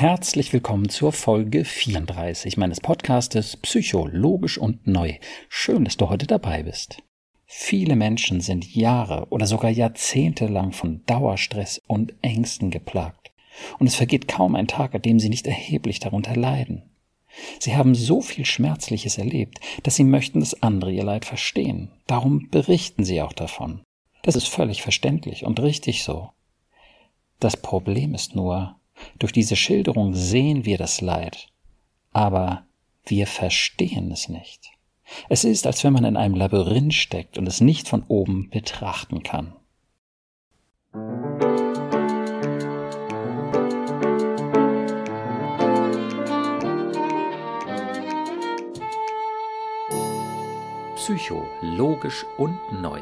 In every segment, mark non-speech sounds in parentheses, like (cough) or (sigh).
Herzlich willkommen zur Folge 34 meines Podcastes Psychologisch und Neu. Schön, dass du heute dabei bist. Viele Menschen sind Jahre oder sogar Jahrzehnte lang von Dauerstress und Ängsten geplagt. Und es vergeht kaum ein Tag, an dem sie nicht erheblich darunter leiden. Sie haben so viel Schmerzliches erlebt, dass sie möchten, dass andere ihr Leid verstehen. Darum berichten sie auch davon. Das ist völlig verständlich und richtig so. Das Problem ist nur, durch diese Schilderung sehen wir das Leid, aber wir verstehen es nicht. Es ist, als wenn man in einem Labyrinth steckt und es nicht von oben betrachten kann. Psycho, logisch und neu.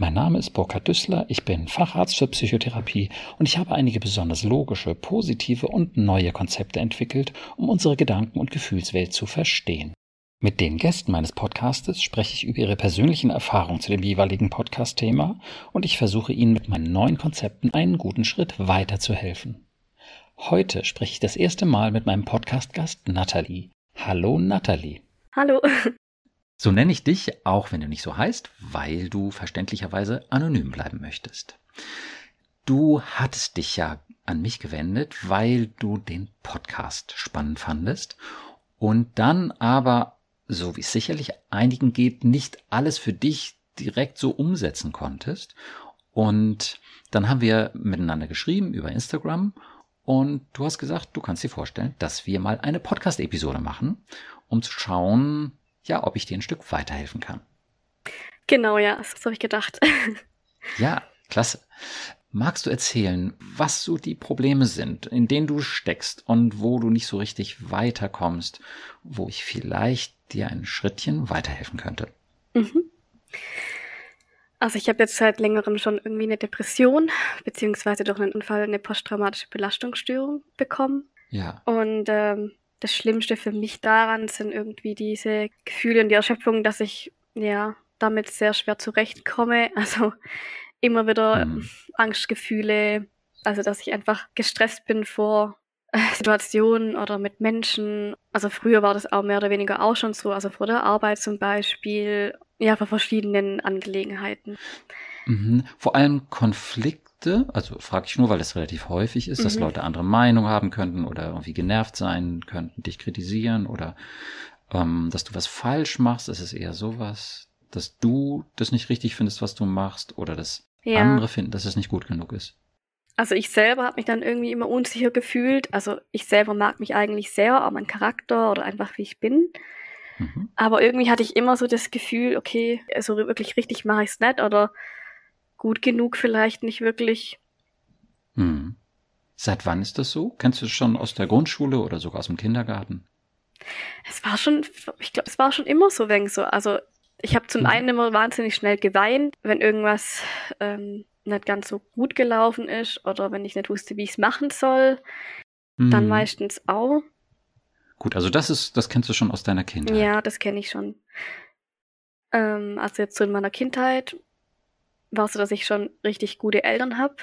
Mein Name ist Burkhard Düssler, ich bin Facharzt für Psychotherapie und ich habe einige besonders logische, positive und neue Konzepte entwickelt, um unsere Gedanken- und Gefühlswelt zu verstehen. Mit den Gästen meines Podcastes spreche ich über ihre persönlichen Erfahrungen zu dem jeweiligen Podcast-Thema und ich versuche ihnen mit meinen neuen Konzepten einen guten Schritt weiterzuhelfen. Heute spreche ich das erste Mal mit meinem Podcast-Gast Nathalie. Hallo Nathalie. Hallo. So nenne ich dich, auch wenn du nicht so heißt, weil du verständlicherweise anonym bleiben möchtest. Du hattest dich ja an mich gewendet, weil du den Podcast spannend fandest und dann aber, so wie es sicherlich einigen geht, nicht alles für dich direkt so umsetzen konntest. Und dann haben wir miteinander geschrieben über Instagram und du hast gesagt, du kannst dir vorstellen, dass wir mal eine Podcast-Episode machen, um zu schauen, ja, ob ich dir ein Stück weiterhelfen kann. Genau, ja, das habe ich gedacht. (laughs) ja, klasse. Magst du erzählen, was so die Probleme sind, in denen du steckst und wo du nicht so richtig weiterkommst, wo ich vielleicht dir ein Schrittchen weiterhelfen könnte? Mhm. Also ich habe jetzt seit längerem schon irgendwie eine Depression, beziehungsweise durch einen Unfall eine posttraumatische Belastungsstörung bekommen. Ja. Und ähm, das Schlimmste für mich daran sind irgendwie diese Gefühle und die Erschöpfung, dass ich ja damit sehr schwer zurechtkomme. (laughs) Also immer wieder mhm. Angstgefühle, also dass ich einfach gestresst bin vor äh, Situationen oder mit Menschen. Also früher war das auch mehr oder weniger auch schon so, also vor der Arbeit zum Beispiel, ja, vor verschiedenen Angelegenheiten. Mhm. Vor allem Konflikt Konflikte, also frage ich nur, weil es relativ häufig ist, mhm. dass Leute andere Meinungen haben könnten oder irgendwie genervt sein könnten, dich kritisieren oder ähm, dass du was falsch machst. Es ist eher sowas, dass du das nicht richtig findest, was du machst oder dass ja. andere finden, dass es nicht gut genug ist. Also ich selber habe mich dann irgendwie immer unsicher gefühlt. Also ich selber mag mich eigentlich sehr, auch mein Charakter oder einfach wie ich bin. Mhm. Aber irgendwie hatte ich immer so das Gefühl, okay, also wirklich richtig mache ich es nicht oder gut genug vielleicht nicht wirklich. Hm. Seit wann ist das so? Kennst du es schon aus der Grundschule oder sogar aus dem Kindergarten? Es war schon, ich glaube, es war schon immer so wenig so. Also ich habe zum hm. einen immer wahnsinnig schnell geweint, wenn irgendwas ähm, nicht ganz so gut gelaufen ist oder wenn ich nicht wusste, wie ich es machen soll. Hm. Dann meistens auch. Gut, also das ist, das kennst du schon aus deiner Kindheit. Ja, das kenne ich schon. Ähm, also jetzt so in meiner Kindheit war so, dass ich schon richtig gute Eltern habe.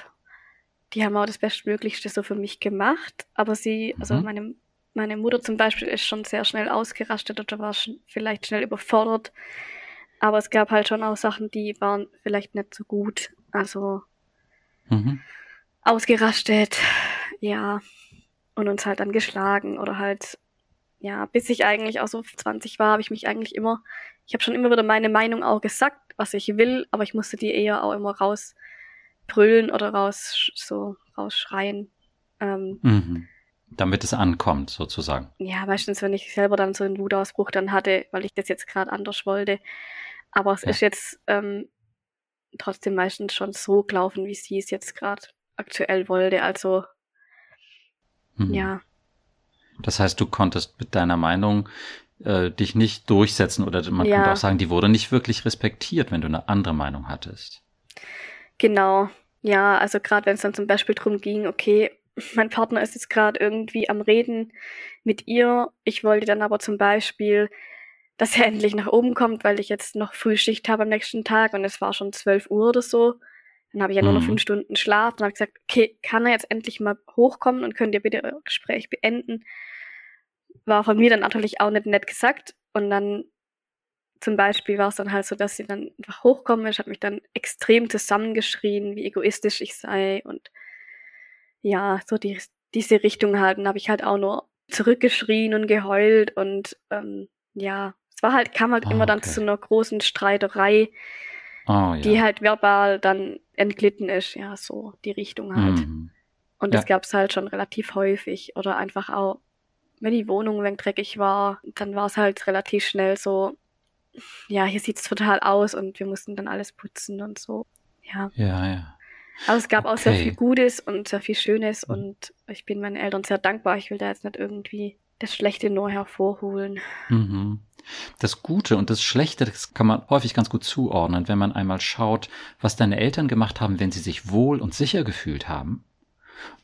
Die haben auch das Bestmöglichste so für mich gemacht. Aber sie, also mhm. also meine, meine Mutter zum Beispiel ist schon sehr schnell ausgerastet oder war schon vielleicht schnell überfordert. Aber es gab halt schon auch Sachen, die waren vielleicht nicht so gut. Also mhm. ausgerastet, ja. Und uns halt dann geschlagen oder halt, ja, bis ich eigentlich auch so 20 war, habe ich mich eigentlich immer, ich habe schon immer wieder meine Meinung auch gesagt was ich will, aber ich musste die eher auch immer rausbrüllen oder raus so rausschreien. Ähm, mhm. Damit es ankommt, sozusagen. Ja, meistens, wenn ich selber dann so einen Wutausbruch dann hatte, weil ich das jetzt gerade anders wollte. Aber es ja. ist jetzt ähm, trotzdem meistens schon so gelaufen, wie sie es jetzt gerade aktuell wollte. Also mhm. ja. Das heißt, du konntest mit deiner Meinung äh, dich nicht durchsetzen oder man ja. könnte auch sagen, die wurde nicht wirklich respektiert, wenn du eine andere Meinung hattest. Genau, ja, also gerade wenn es dann zum Beispiel darum ging, okay, mein Partner ist jetzt gerade irgendwie am Reden mit ihr, ich wollte dann aber zum Beispiel, dass er (laughs) endlich nach oben kommt, weil ich jetzt noch Frühschicht habe am nächsten Tag und es war schon 12 Uhr oder so, Dann habe ich ja nur noch fünf Stunden Schlaf. Dann habe ich gesagt, okay, kann er jetzt endlich mal hochkommen und könnt ihr bitte euer Gespräch beenden? War von mir dann natürlich auch nicht nett gesagt. Und dann zum Beispiel war es dann halt so, dass sie dann einfach hochkommen ist, hat mich dann extrem zusammengeschrien, wie egoistisch ich sei und ja, so die, diese Richtung halt. Und habe ich halt auch nur zurückgeschrien und geheult und ähm, ja, es war halt, kam halt oh, immer dann okay. zu einer großen Streiterei, oh, ja. die halt verbal dann entglitten ist, ja, so die Richtung halt. Mhm. Und das ja. gab es halt schon relativ häufig. Oder einfach auch, wenn die Wohnung wenn dreckig war, dann war es halt relativ schnell so, ja, hier sieht's total aus und wir mussten dann alles putzen und so. Ja. Ja, ja. Aber es gab okay. auch sehr viel Gutes und sehr viel Schönes mhm. und ich bin meinen Eltern sehr dankbar. Ich will da jetzt nicht irgendwie das Schlechte nur hervorholen. Mhm. Das Gute und das Schlechte, das kann man häufig ganz gut zuordnen, wenn man einmal schaut, was deine Eltern gemacht haben, wenn sie sich wohl und sicher gefühlt haben.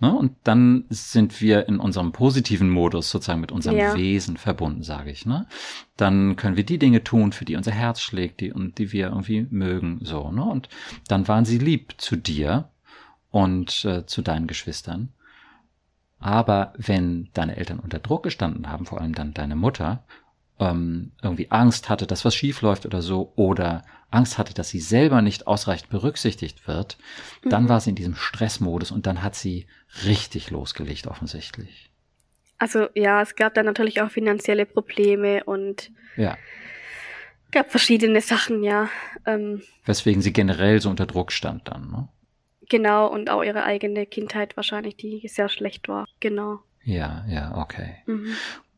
Ne? Und dann sind wir in unserem positiven Modus sozusagen mit unserem ja. Wesen verbunden, sage ich. Ne? Dann können wir die Dinge tun, für die unser Herz schlägt, die und die wir irgendwie mögen. So, ne? Und dann waren sie lieb zu dir und äh, zu deinen Geschwistern. Aber wenn deine Eltern unter Druck gestanden haben, vor allem dann deine Mutter, ähm, irgendwie Angst hatte, dass was schief läuft oder so, oder Angst hatte, dass sie selber nicht ausreichend berücksichtigt wird, mhm. dann war sie in diesem Stressmodus und dann hat sie richtig losgelegt offensichtlich. Also ja, es gab dann natürlich auch finanzielle Probleme und ja. gab verschiedene Sachen, ja. Ähm, Weswegen sie generell so unter Druck stand dann, ne? Genau, und auch ihre eigene Kindheit wahrscheinlich, die sehr schlecht war. Genau. Ja, ja, okay. Mhm.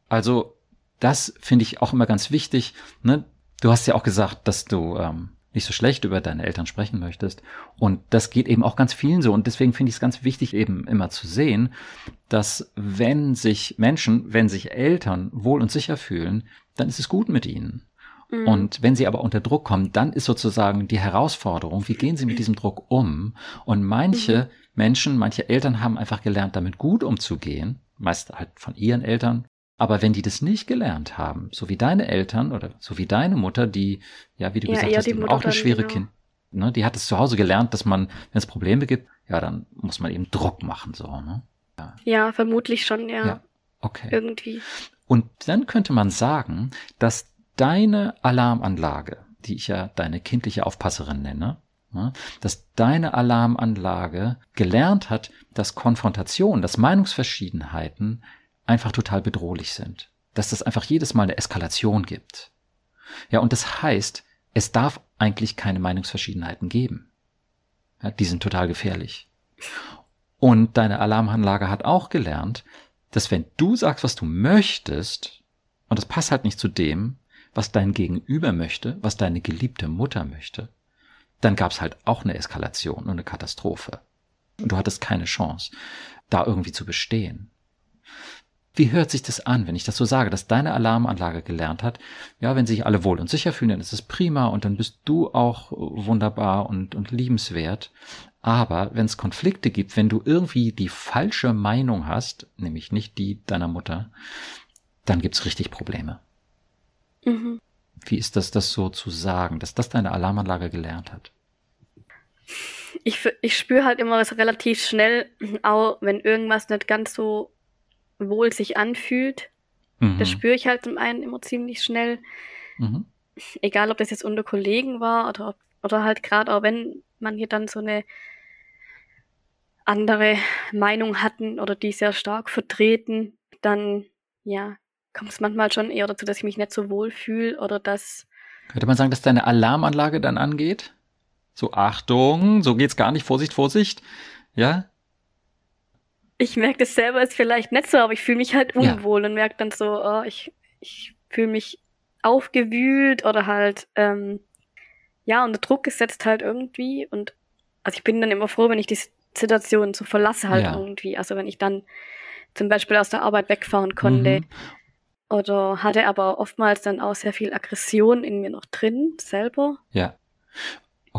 Also das finde ich auch immer ganz wichtig. Ne? Du hast ja auch gesagt, dass du ähm, nicht so schlecht über deine Eltern sprechen möchtest. Und das geht eben auch ganz vielen so. Und deswegen finde ich es ganz wichtig, eben immer zu sehen, dass wenn sich Menschen, wenn sich Eltern wohl und sicher fühlen, dann ist es gut mit ihnen. Mhm. Und wenn sie aber unter Druck kommen, dann ist sozusagen die Herausforderung, wie gehen sie mit diesem Druck um? Und manche mhm. Menschen, manche Eltern haben einfach gelernt, damit gut umzugehen, meist halt von ihren Eltern, aber wenn die das nicht gelernt haben, so wie deine Eltern oder so wie deine Mutter, die, ja, wie du ja, gesagt hast, eben auch eine schwere genau. Kind, ne, die hat es zu Hause gelernt, dass man, wenn es Probleme gibt, ja, dann muss man eben Druck machen, so, ne? Ja, ja vermutlich schon, ja. ja. Okay. Irgendwie. Und dann könnte man sagen, dass deine Alarmanlage, die ich ja deine kindliche Aufpasserin nenne, ne, dass deine Alarmanlage gelernt hat, dass Konfrontation, dass Meinungsverschiedenheiten einfach total bedrohlich sind. Dass das einfach jedes Mal eine Eskalation gibt. Ja, und das heißt, es darf eigentlich keine Meinungsverschiedenheiten geben. Ja, die sind total gefährlich. Und deine Alarmanlage hat auch gelernt, dass wenn du sagst, was du möchtest, und das passt halt nicht zu dem, was dein Gegenüber möchte, was deine geliebte Mutter möchte, dann gab es halt auch eine Eskalation und eine Katastrophe. Und du hattest keine Chance, da irgendwie zu bestehen. Wie hört sich das an, wenn ich das so sage, dass deine Alarmanlage gelernt hat? Ja, wenn sich alle wohl und sicher fühlen, dann ist es prima und dann bist du auch wunderbar und, und liebenswert. Aber wenn es Konflikte gibt, wenn du irgendwie die falsche Meinung hast, nämlich nicht die deiner Mutter, dann gibt's richtig Probleme. Mhm. Wie ist das, das so zu sagen, dass das deine Alarmanlage gelernt hat? Ich, ich spüre halt immer was relativ schnell, auch wenn irgendwas nicht ganz so wohl sich anfühlt. Mhm. Das spüre ich halt zum einen immer ziemlich schnell. Mhm. Egal, ob das jetzt unter Kollegen war oder, oder halt gerade auch wenn man hier dann so eine andere Meinung hatten oder die sehr stark vertreten, dann ja, kommt es manchmal schon eher dazu, dass ich mich nicht so wohl fühle oder dass. Könnte man sagen, dass deine Alarmanlage dann angeht? So, Achtung, so geht's gar nicht, Vorsicht, Vorsicht. Ja? Ich merke das selber ist vielleicht nicht so, aber ich fühle mich halt unwohl ja. und merke dann so, oh, ich, ich fühle mich aufgewühlt oder halt, ähm, ja, unter Druck gesetzt halt irgendwie. Und also ich bin dann immer froh, wenn ich die Situation so verlasse halt ja. irgendwie. Also wenn ich dann zum Beispiel aus der Arbeit wegfahren konnte. Mhm. Oder hatte aber oftmals dann auch sehr viel Aggression in mir noch drin, selber. Ja.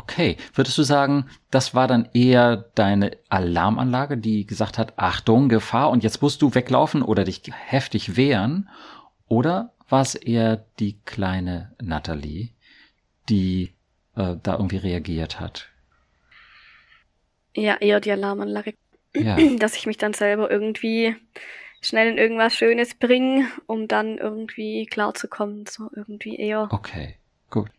Okay, würdest du sagen, das war dann eher deine Alarmanlage, die gesagt hat, Achtung, Gefahr und jetzt musst du weglaufen oder dich heftig wehren? Oder war es eher die kleine Natalie, die äh, da irgendwie reagiert hat? Ja, eher die Alarmanlage. Ja. (clears throat) Dass ich mich dann selber irgendwie schnell in irgendwas Schönes bringe, um dann irgendwie klarzukommen. So irgendwie eher. Okay, gut.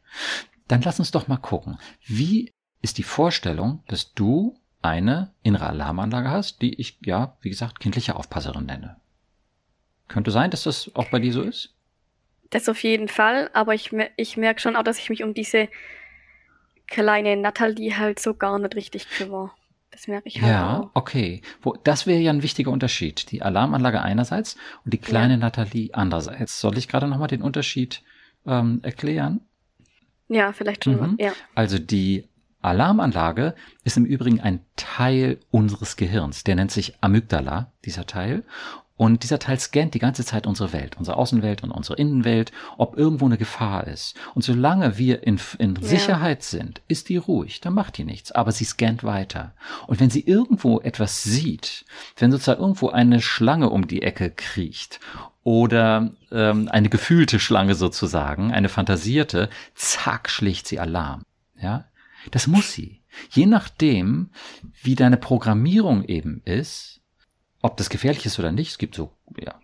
Dann lass uns doch mal gucken. Wie ist die Vorstellung, dass du eine innere Alarmanlage hast, die ich, ja, wie gesagt, kindliche Aufpasserin nenne? Könnte sein, dass das auch bei dir so ist? Das auf jeden Fall, aber ich, ich merke schon auch, dass ich mich um diese kleine Natalie halt so gar nicht richtig kümmere. Das merke ich halt Ja, auch. okay. Wo, das wäre ja ein wichtiger Unterschied. Die Alarmanlage einerseits und die kleine Ja. Nathalie andererseits. Soll ich gerade nochmal den Unterschied ähm, erklären? Ja, vielleicht schon. Mhm. Ja. Also die Alarmanlage ist im Übrigen ein Teil unseres Gehirns. Der nennt sich Amygdala, dieser Teil. Und dieser Teil scannt die ganze Zeit unsere Welt, unsere Außenwelt und unsere Innenwelt, ob irgendwo eine Gefahr ist. Und solange wir in, in Ja. Sicherheit sind, ist die ruhig, dann macht die nichts. Aber sie scannt weiter. Und wenn sie irgendwo etwas sieht, wenn sozusagen irgendwo eine Schlange um die Ecke kriecht oder ähm, eine gefühlte Schlange sozusagen, eine fantasierte, zack, schlägt sie Alarm. Ja, das muss sie. Je nachdem, wie deine Programmierung eben ist, ob das gefährlich ist oder nicht, es gibt so ja,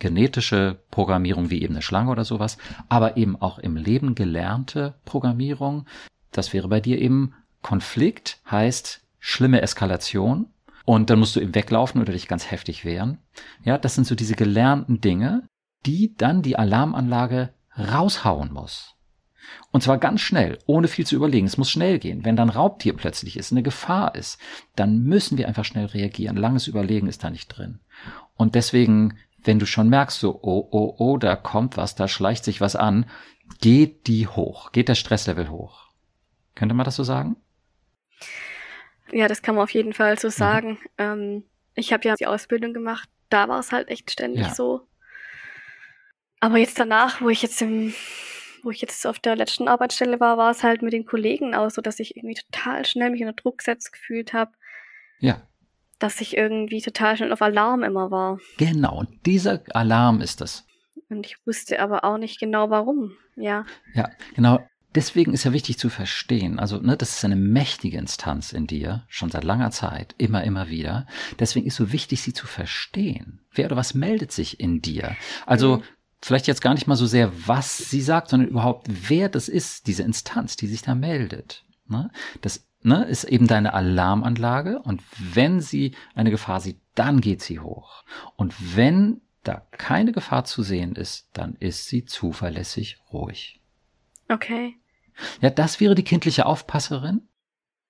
genetische Programmierung wie eben eine Schlange oder sowas, aber eben auch im Leben gelernte Programmierung. Das wäre bei dir eben Konflikt, heißt schlimme Eskalation. Und dann musst du eben weglaufen oder dich ganz heftig wehren. Ja, das sind so diese gelernten Dinge, die dann die Alarmanlage raushauen muss. Und zwar ganz schnell, ohne viel zu überlegen. Es muss schnell gehen. Wenn dann Raubtier plötzlich ist, eine Gefahr ist, dann müssen wir einfach schnell reagieren. Langes Überlegen ist da nicht drin. Und deswegen, wenn du schon merkst, so, oh, oh, oh, da kommt was, da schleicht sich was an, geht die hoch, geht der Stresslevel hoch. Könnte man das so sagen? ja, das kann man auf jeden Fall Mhm. so sagen. Ähm, ich habe ja die Ausbildung gemacht, da war es halt echt ständig Ja. so. Aber jetzt danach, wo ich jetzt im, wo ich jetzt auf der letzten Arbeitsstelle war, war es halt mit den Kollegen auch so, dass ich irgendwie total schnell mich unter Druck gesetzt gefühlt habe, Ja, dass ich irgendwie total schnell auf Alarm immer war. genau. Und dieser Alarm ist es. Und ich wusste aber auch nicht genau warum. Ja. Ja, genau. Deswegen ist ja wichtig zu verstehen, also ne, das ist eine mächtige Instanz in dir, schon seit langer Zeit, immer, immer wieder. Deswegen ist so wichtig, sie zu verstehen. Wer oder was meldet sich in dir? Also Mhm. vielleicht jetzt gar nicht mal so sehr, was sie sagt, sondern überhaupt, wer das ist, diese Instanz, die sich da meldet. Ne? Das ne, ist eben deine Alarmanlage und wenn sie eine Gefahr sieht, dann geht sie hoch. Und wenn da keine Gefahr zu sehen ist, dann ist sie zuverlässig ruhig. Okay. Ja, das wäre die kindliche Aufpasserin.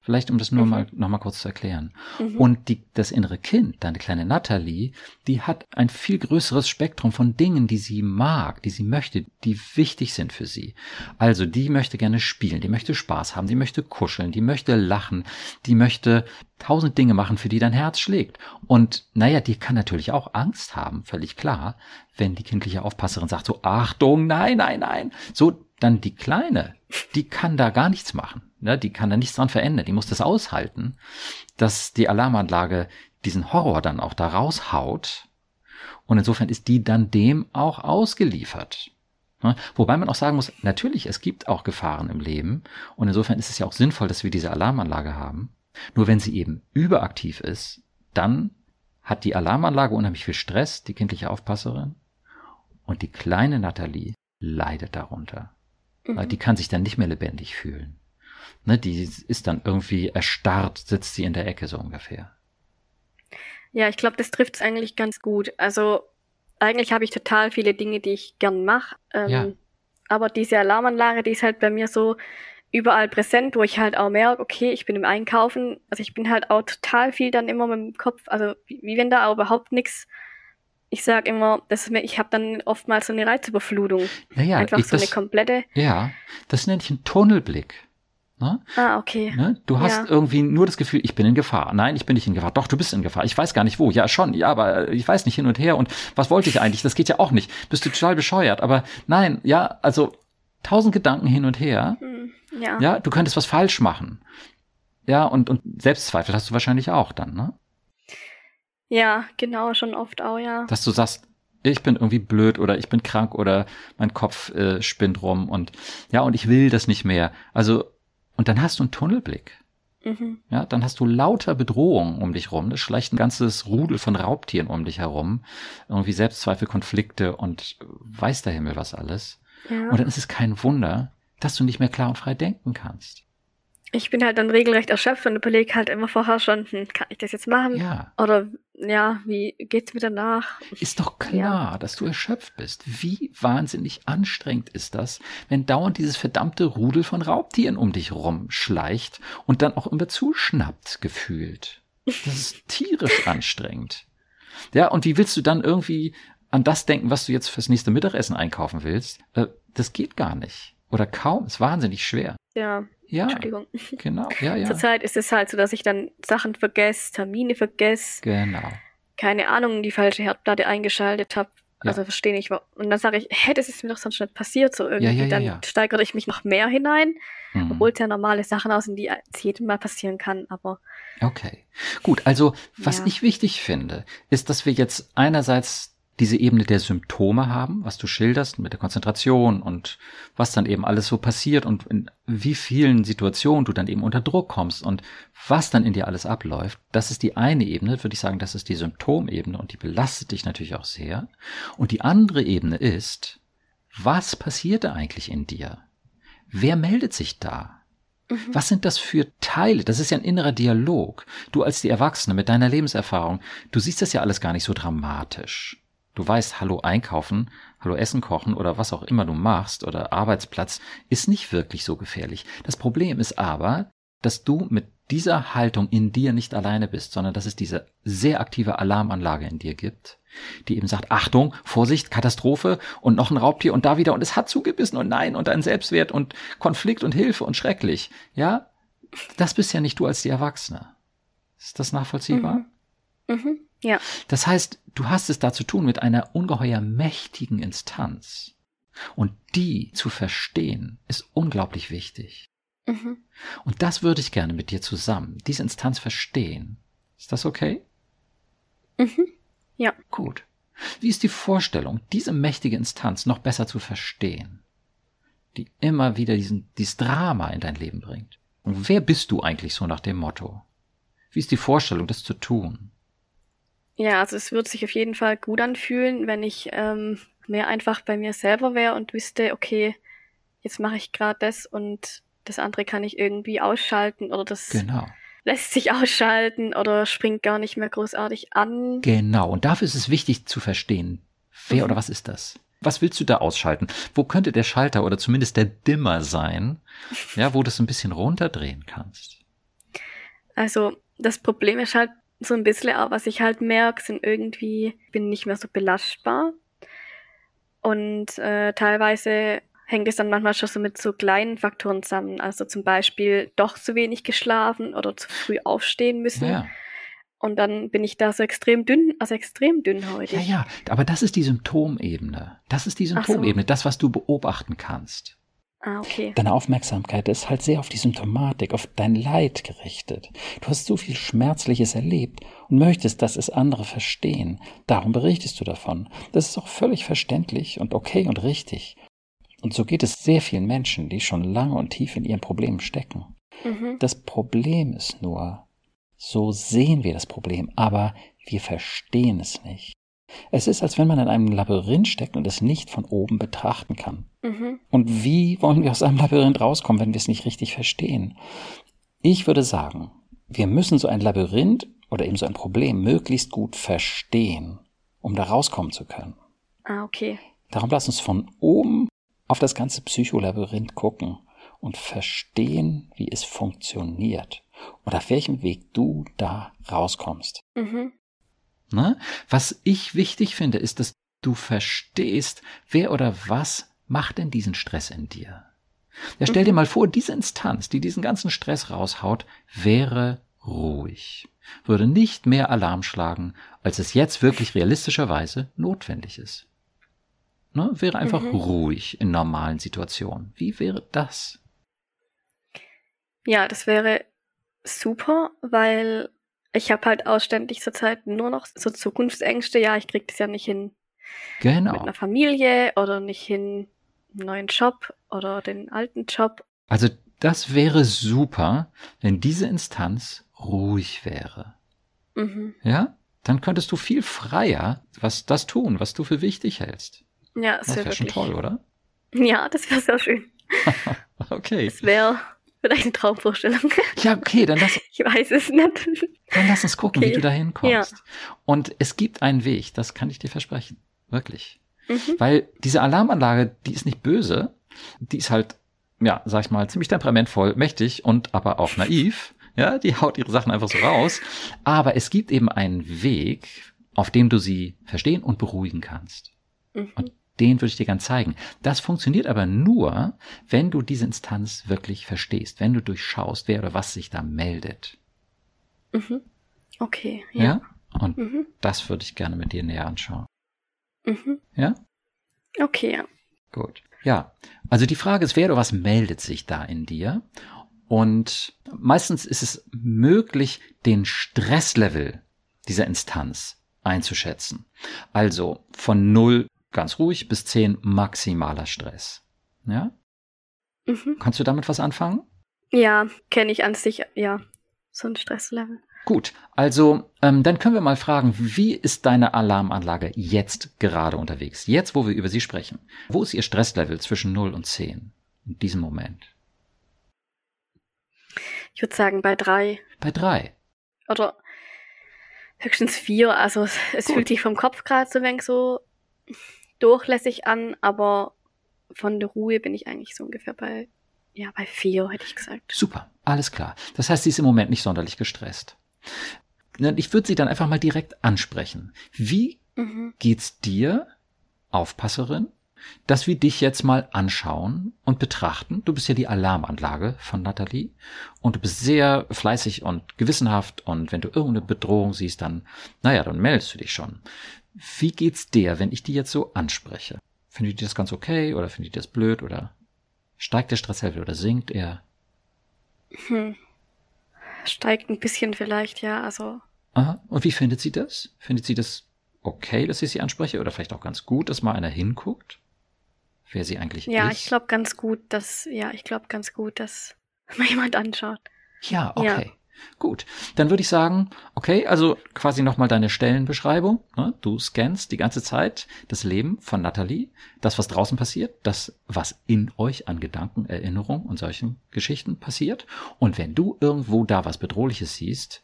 Vielleicht, um das nur Mhm. mal noch mal kurz zu erklären. Mhm. Und die, das innere Kind, deine kleine Natalie, die hat ein viel größeres Spektrum von Dingen, die sie mag, die sie möchte, die wichtig sind für sie. Also, die möchte gerne spielen, die möchte Spaß haben, die möchte kuscheln, die möchte lachen, die möchte tausend Dinge machen, für die dein Herz schlägt. Und naja, die kann natürlich auch Angst haben, völlig klar, wenn die kindliche Aufpasserin sagt so, Achtung, nein, nein, nein. So, dann die Kleine, die kann da gar nichts machen. Ne? Die kann da nichts dran verändern. Die muss das aushalten, dass die Alarmanlage diesen Horror dann auch da raushaut. Und insofern ist die dann dem auch ausgeliefert. Ne? Wobei man auch sagen muss, natürlich, es gibt auch Gefahren im Leben. Und insofern ist es ja auch sinnvoll, dass wir diese Alarmanlage haben. Nur wenn sie eben überaktiv ist, dann hat die Alarmanlage unheimlich viel Stress, die kindliche Aufpasserin. Und die kleine Nathalie leidet darunter. Mhm. die kann sich dann nicht mehr lebendig fühlen. Ne, die ist dann irgendwie erstarrt, sitzt sie in der Ecke so ungefähr. Ja, ich glaube, das trifft es eigentlich ganz gut. Also eigentlich habe ich total viele Dinge, die ich gern mache. Ähm, Ja. Aber diese Alarmanlage, die ist halt bei mir so überall präsent, wo ich halt auch merke, okay, ich bin im Einkaufen. Also ich bin halt auch total viel dann immer mit dem Kopf, also wie, wie wenn da auch überhaupt nichts. Ich sage immer, das ist mir, ich habe dann oftmals so eine Reizüberflutung. Naja, Einfach ich, so eine das, komplette. ja, das nenne ich einen Tunnelblick. Ne? Ah, okay. Ne? Du hast Ja. irgendwie nur das Gefühl, ich bin in Gefahr. Nein, ich bin nicht in Gefahr. Doch, du bist in Gefahr. Ich weiß gar nicht wo. Ja, schon. Ja, aber ich weiß nicht hin und her. Und was wollte ich eigentlich? Das geht ja auch nicht. Bist du total bescheuert. Aber nein, ja, also tausend Gedanken hin und her. Hm, ja. Ja, du könntest was falsch machen. Ja, und, und Selbstzweifel hast du wahrscheinlich auch dann, ne? Ja, genau, schon oft auch, ja. Dass du sagst, ich bin irgendwie blöd oder ich bin krank oder mein Kopf äh, spinnt rum und ja, und ich will das nicht mehr. Also, und dann hast du einen Tunnelblick. Mhm. Ja, dann hast du lauter Bedrohungen um dich rum. Das schleicht ein ganzes Rudel von Raubtieren um dich herum. Irgendwie Selbstzweifel, Konflikte und weiß der Himmel was alles. Ja. Und dann ist es kein Wunder, dass du nicht mehr klar und frei denken kannst ich bin halt dann regelrecht erschöpft und überlege halt immer vorher schon, hm, kann ich das jetzt machen? Ja. Oder ja, wie geht's mir danach? Ist doch klar, ja. dass du erschöpft bist. Wie wahnsinnig anstrengend ist das, wenn dauernd dieses verdammte Rudel von Raubtieren um dich rumschleicht und dann auch immer zuschnappt, gefühlt. Das ist (laughs) tierisch anstrengend. Ja, und wie willst du dann irgendwie an das denken, was du jetzt fürs nächste Mittagessen einkaufen willst? Äh, das geht gar nicht. Oder kaum, ist wahnsinnig schwer. Ja. Ja. Entschuldigung. Genau, ja, ja. Zurzeit ist es halt so, dass ich dann Sachen vergesse, Termine vergesse. Genau. Keine Ahnung, die falsche Herdplatte eingeschaltet habe. Ja. Also verstehe ich. Und dann sage ich, hey, das ist mir doch sonst nicht passiert. So irgendwie. Ja, ja, dann steigere ich mich noch mehr hinein, mhm. obwohl es ja normale Sachen aus sind, die es jedem Mal passieren kann. Aber. Okay. Gut, also was ich wichtig finde, ist, dass wir jetzt einerseits diese Ebene der Symptome haben, was du schilderst mit der Konzentration und was dann eben alles so passiert und in wie vielen Situationen du dann eben unter Druck kommst und was dann in dir alles abläuft. Das ist die eine Ebene, würde ich sagen, das ist die Symptomebene und die belastet dich natürlich auch sehr. Und die andere Ebene ist, was passiert da eigentlich in dir? Wer meldet sich da? Mhm. Was sind das für Teile? Das ist ja ein innerer Dialog. Du als die Erwachsene mit deiner Lebenserfahrung, du siehst das ja alles gar nicht so dramatisch. Du weißt, hallo einkaufen, hallo Essen kochen oder was auch immer du machst oder Arbeitsplatz ist nicht wirklich so gefährlich. Das Problem ist aber, dass du mit dieser Haltung in dir nicht alleine bist, sondern dass es diese sehr aktive Alarmanlage in dir gibt, die eben sagt, Achtung, Vorsicht, Katastrophe und noch ein Raubtier und da wieder und es hat zugebissen und nein und ein Selbstwert und Konflikt und Hilfe und schrecklich. Ja, das bist ja nicht du als die Erwachsene. Ist das nachvollziehbar? Mhm. Mhm. Ja. Das heißt, du hast es da zu tun mit einer ungeheuer mächtigen Instanz. Und die zu verstehen, ist unglaublich wichtig. Mhm. Und das würde ich gerne mit dir zusammen, diese Instanz verstehen. Ist das okay? Mhm. Ja. Gut. Wie ist die Vorstellung, diese mächtige Instanz noch besser zu verstehen? Die immer wieder diesen, dieses Drama in dein Leben bringt. Und wer bist du eigentlich so nach dem Motto? Wie ist die Vorstellung, das zu tun? Ja, also es würde sich auf jeden Fall gut anfühlen, wenn ich ähm, mehr einfach bei mir selber wäre und wüsste, okay, jetzt mache ich gerade das und das andere kann ich irgendwie ausschalten oder das genau. lässt sich ausschalten oder springt gar nicht mehr großartig an. Genau, und dafür ist es wichtig zu verstehen, wer mhm. oder was ist das? Was willst du da ausschalten? Wo könnte der Schalter oder zumindest der Dimmer sein, (laughs) ja, wo du es ein bisschen runterdrehen kannst? Also das Problem ist halt, so ein bisschen auch, was ich halt merke, sind irgendwie, bin nicht mehr so belastbar. Und äh, teilweise hängt es dann manchmal schon so mit so kleinen Faktoren zusammen. Also zum Beispiel doch zu wenig geschlafen oder zu früh aufstehen müssen. Ja. Und dann bin ich da so extrem dünn, also extrem dünnhäutig. Ja, ja, aber das ist die Symptomebene. Das ist die Symptomebene, so. das, was du beobachten kannst. Ah, okay. Deine Aufmerksamkeit ist halt sehr auf die Symptomatik, auf dein Leid gerichtet. Du hast so viel Schmerzliches erlebt und möchtest, dass es andere verstehen. Darum berichtest du davon. Das ist auch völlig verständlich und okay und richtig. Und so geht es sehr vielen Menschen, die schon lange und tief in ihren Problemen stecken. Mhm. Das Problem ist nur, so sehen wir das Problem, aber wir verstehen es nicht. Es ist, als wenn man in einem Labyrinth steckt und es nicht von oben betrachten kann. Mhm. Und wie wollen wir aus einem Labyrinth rauskommen, wenn wir es nicht richtig verstehen? Ich würde sagen, wir müssen so ein Labyrinth oder eben so ein Problem möglichst gut verstehen, um da rauskommen zu können. Ah, okay. Darum lass uns von oben auf das ganze Psycholabyrinth gucken und verstehen, wie es funktioniert und auf welchem Weg du da rauskommst. Mhm. Ne? Was ich wichtig finde, ist, dass du verstehst, wer oder was macht denn diesen Stress in dir. Ja, stell dir mhm. mal vor, diese Instanz, die diesen ganzen Stress raushaut, wäre ruhig, würde nicht mehr Alarm schlagen, als es jetzt wirklich realistischerweise notwendig ist. Ne? Wäre einfach mhm. ruhig in normalen Situationen. Wie wäre das? Ja, das wäre super, weil ich habe halt ausständig zurzeit nur noch so Zukunftsängste. Ja, ich krieg das ja nicht hin. Genau. Mit einer Familie oder nicht hin, einen neuen Job oder den alten Job. Also das wäre super, wenn diese Instanz ruhig wäre. Mhm. Ja? Dann könntest du viel freier was das tun, was du für wichtig hältst. Ja, Das wäre wäre schon toll, oder? (laughs) Ja, das wäre sehr schön. (laughs) Okay. Das wäre vielleicht eine Traumvorstellung. (laughs) Ja, okay, dann lass, Ich weiß es nicht. dann lass uns gucken, wie Okay. du da hinkommst. Ja. Und es gibt einen Weg, das kann ich dir versprechen. Wirklich. Mhm. Weil diese Alarmanlage, die ist nicht böse, die ist halt, ja, sag ich mal, ziemlich temperamentvoll, mächtig und aber auch naiv. Ja, die haut ihre Sachen einfach so raus. Aber es gibt eben einen Weg, auf dem du sie verstehen und beruhigen kannst. Mhm. Und den würde ich dir gern zeigen. Das funktioniert aber nur, wenn du diese Instanz wirklich verstehst, wenn du durchschaust, wer oder was sich da meldet. Mhm. Okay, Ja? ja. Und Mhm. das würde ich gerne mit dir näher anschauen. Mhm. Ja? Okay, ja. Gut. Ja, also die Frage ist, wer oder was meldet sich da in dir? Und meistens ist es möglich, den Stresslevel dieser Instanz einzuschätzen. Also von 0 ganz ruhig bis 10 maximaler Stress. Ja? Mhm. Kannst du damit was anfangen? Ja, kenne ich an sich, ja. So ein Stresslevel. Gut, also ähm, dann können wir mal fragen, wie ist deine Alarmanlage jetzt gerade unterwegs? Jetzt, wo wir über sie sprechen. Wo ist ihr Stresslevel zwischen 0 und 10 in diesem Moment? Ich würde sagen bei drei Bei 3. oder höchstens vier. Also es, Gut. fühlt sich vom Kopf gerade so wenig so durchlässig an, aber von der Ruhe bin ich eigentlich so ungefähr bei, ja, bei vier, hätte ich gesagt. Super, alles klar. Das heißt, sie ist im Moment nicht sonderlich gestresst. Ich würde sie dann einfach mal direkt ansprechen. Wie Mhm. geht's dir, Aufpasserin, dass wir dich jetzt mal anschauen und betrachten? Du bist ja die Alarmanlage von Nathalie und du bist sehr fleißig und gewissenhaft und wenn du irgendeine Bedrohung siehst, dann, naja, dann meldest du dich schon. Wie geht's dir, wenn ich die jetzt so anspreche? Findet ihr das ganz okay oder findet ihr das blöd oder steigt der Stresslevel oder sinkt er? Hm. Steigt ein bisschen vielleicht, ja. Also Aha. Und wie findet sie das? Findet sie das okay, dass ich sie anspreche? Oder vielleicht auch ganz gut, dass mal einer hinguckt? Wer sie eigentlich ja, ist? ich glaube ganz gut, dass ja, ich glaube ganz gut, dass (laughs) mal jemand anschaut. Ja, Ja. Gut. Dann würde ich sagen, okay, also quasi nochmal deine Stellenbeschreibung. Ne? Du scannst die ganze Zeit das Leben von Nathalie, das, was draußen passiert, das, was in euch an Gedanken, Erinnerungen und solchen Geschichten passiert. Und wenn du irgendwo da was Bedrohliches siehst,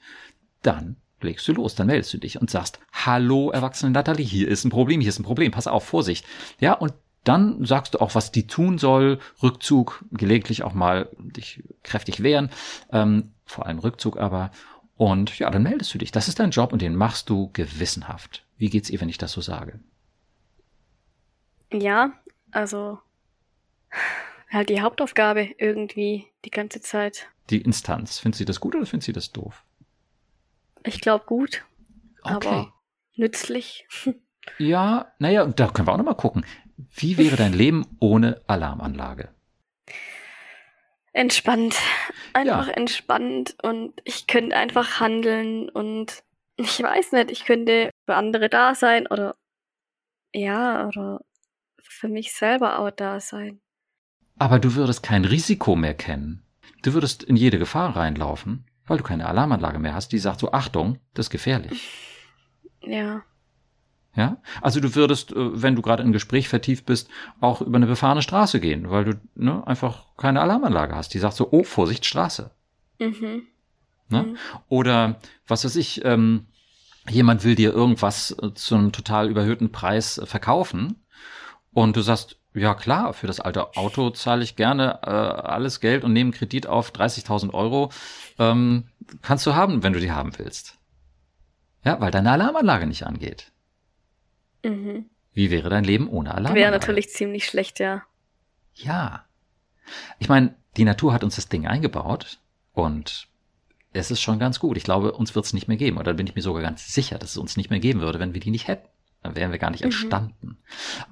dann legst du los, dann meldest du dich und sagst, hallo, erwachsene Nathalie, hier ist ein Problem, hier ist ein Problem, pass auf, Vorsicht. Ja, und dann sagst du auch, was die tun soll, Rückzug, gelegentlich auch mal dich kräftig wehren, ähm, vor allem Rückzug aber. Und ja, dann meldest du dich. Das ist dein Job und den machst du gewissenhaft. Wie geht's ihr, wenn ich das so sage? Ja, also (laughs) halt die Hauptaufgabe irgendwie die ganze Zeit. Die Instanz, findet sie das gut oder findet sie das doof? Ich glaube gut, Okay. aber nützlich. (laughs) Ja, naja, und da können wir auch nochmal gucken. Wie wäre dein Leben ohne Alarmanlage? Entspannt. Einfach Ja. entspannt und ich könnte einfach handeln und ich weiß nicht, ich könnte für andere da sein oder ja, oder für mich selber auch da sein. Aber du würdest kein Risiko mehr kennen. Du würdest in jede Gefahr reinlaufen, weil du keine Alarmanlage mehr hast, die sagt so, Achtung, das ist gefährlich. Ja. Ja? Also du würdest, äh, wenn du gerade in Gespräch vertieft bist, auch über eine befahrene Straße gehen, weil du ne, einfach keine Alarmanlage hast. Die sagt so, oh, Vorsicht, Straße. Mhm. Ne? Mhm. Oder was weiß ich, ähm, jemand will dir irgendwas äh, zu einem total überhöhten Preis äh, verkaufen und du sagst, ja klar, für das alte Auto zahle ich gerne äh, alles Geld und nehme Kredit auf 30.000 Euro. Ähm, kannst du haben, wenn du die haben willst. Ja, weil deine Alarmanlage nicht angeht. Mhm. Wie wäre dein Leben ohne Alarmanlage? Wäre natürlich ziemlich schlecht, ja. Ja. Ich meine, die Natur hat uns das Ding eingebaut und es ist schon ganz gut. Ich glaube, uns wird es nicht mehr geben. Oder bin ich mir sogar ganz sicher, dass es uns nicht mehr geben würde, wenn wir die nicht hätten. Dann wären wir gar nicht Mhm. entstanden.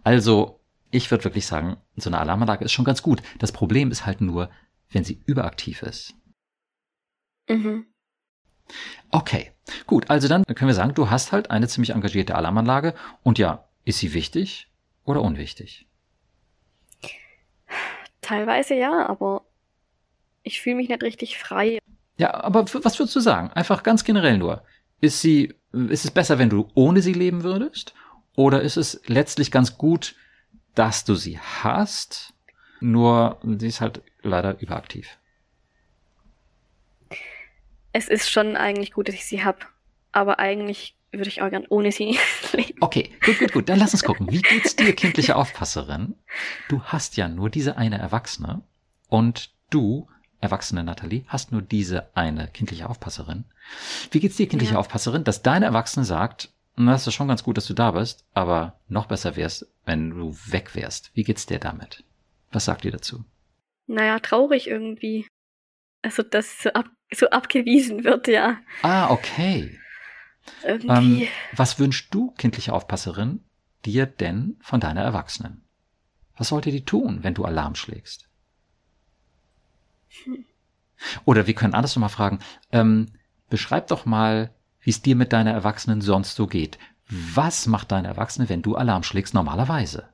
Also, ich würde wirklich sagen, so eine Alarmanlage ist schon ganz gut. Das Problem ist halt nur, wenn sie überaktiv ist. Mhm. Okay, gut. Also dann können wir sagen, du hast halt eine ziemlich engagierte Alarmanlage. Und ja, ist sie wichtig oder unwichtig? Teilweise ja, aber ich fühle mich nicht richtig frei. Ja, aber was würdest du sagen? Einfach ganz generell nur. Ist sie, ist es besser, wenn du ohne sie leben würdest? Oder ist es letztlich ganz gut, dass du sie hast? Nur sie ist halt leider überaktiv. Es ist schon eigentlich gut, dass ich sie hab. Aber eigentlich würde ich auch gern ohne sie (laughs) leben. Okay, gut, gut, gut. Dann lass uns gucken. Wie geht's dir, kindliche Aufpasserin? Du hast ja nur diese eine Erwachsene und du, erwachsene Nathalie, hast nur diese eine kindliche Aufpasserin. Wie geht's dir, kindliche ja. Aufpasserin, dass deine Erwachsene sagt, na, es ist schon ganz gut, dass du da bist, aber noch besser wär's, wenn du weg wärst. Wie geht's dir damit? Was sagt ihr dazu? Naja, traurig irgendwie. Also, dass ab, so abgewiesen wird, ja. Ah, okay. Ähm, was wünschst du, kindliche Aufpasserin, dir denn von deiner Erwachsenen? Was sollte die tun, wenn du Alarm schlägst? Hm. Oder wir können anders nochmal fragen, ähm, beschreib doch mal, wie es dir mit deiner Erwachsenen sonst so geht. Was macht deine Erwachsene, wenn du Alarm schlägst normalerweise?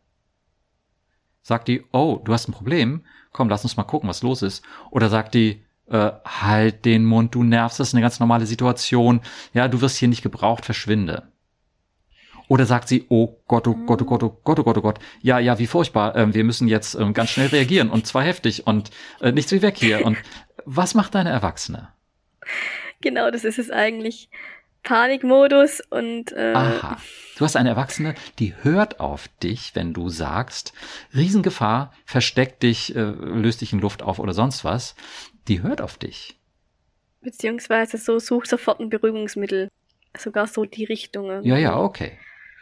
Sagt die, oh, du hast ein Problem? Komm, lass uns mal gucken, was los ist. Oder sagt die, äh, halt den Mund, du nervst, das ist eine ganz normale Situation, ja, du wirst hier nicht gebraucht, verschwinde. Oder sagt sie, oh Gott, oh Gott, oh Gott, oh Gott, oh Gott, oh Gott, ja, ja, wie furchtbar, äh, wir müssen jetzt äh, ganz schnell reagieren und zwar heftig und äh, nichts wie weg hier. Und was macht deine Erwachsene? Genau, das ist es eigentlich. Panikmodus und äh Aha. Du hast eine Erwachsene, die hört auf dich, wenn du sagst, Riesengefahr, versteck dich, äh, löst dich in Luft auf oder sonst was die hört auf dich. Beziehungsweise so, such sofort ein Beruhigungsmittel. Sogar so die Richtung. Ja, ja, okay.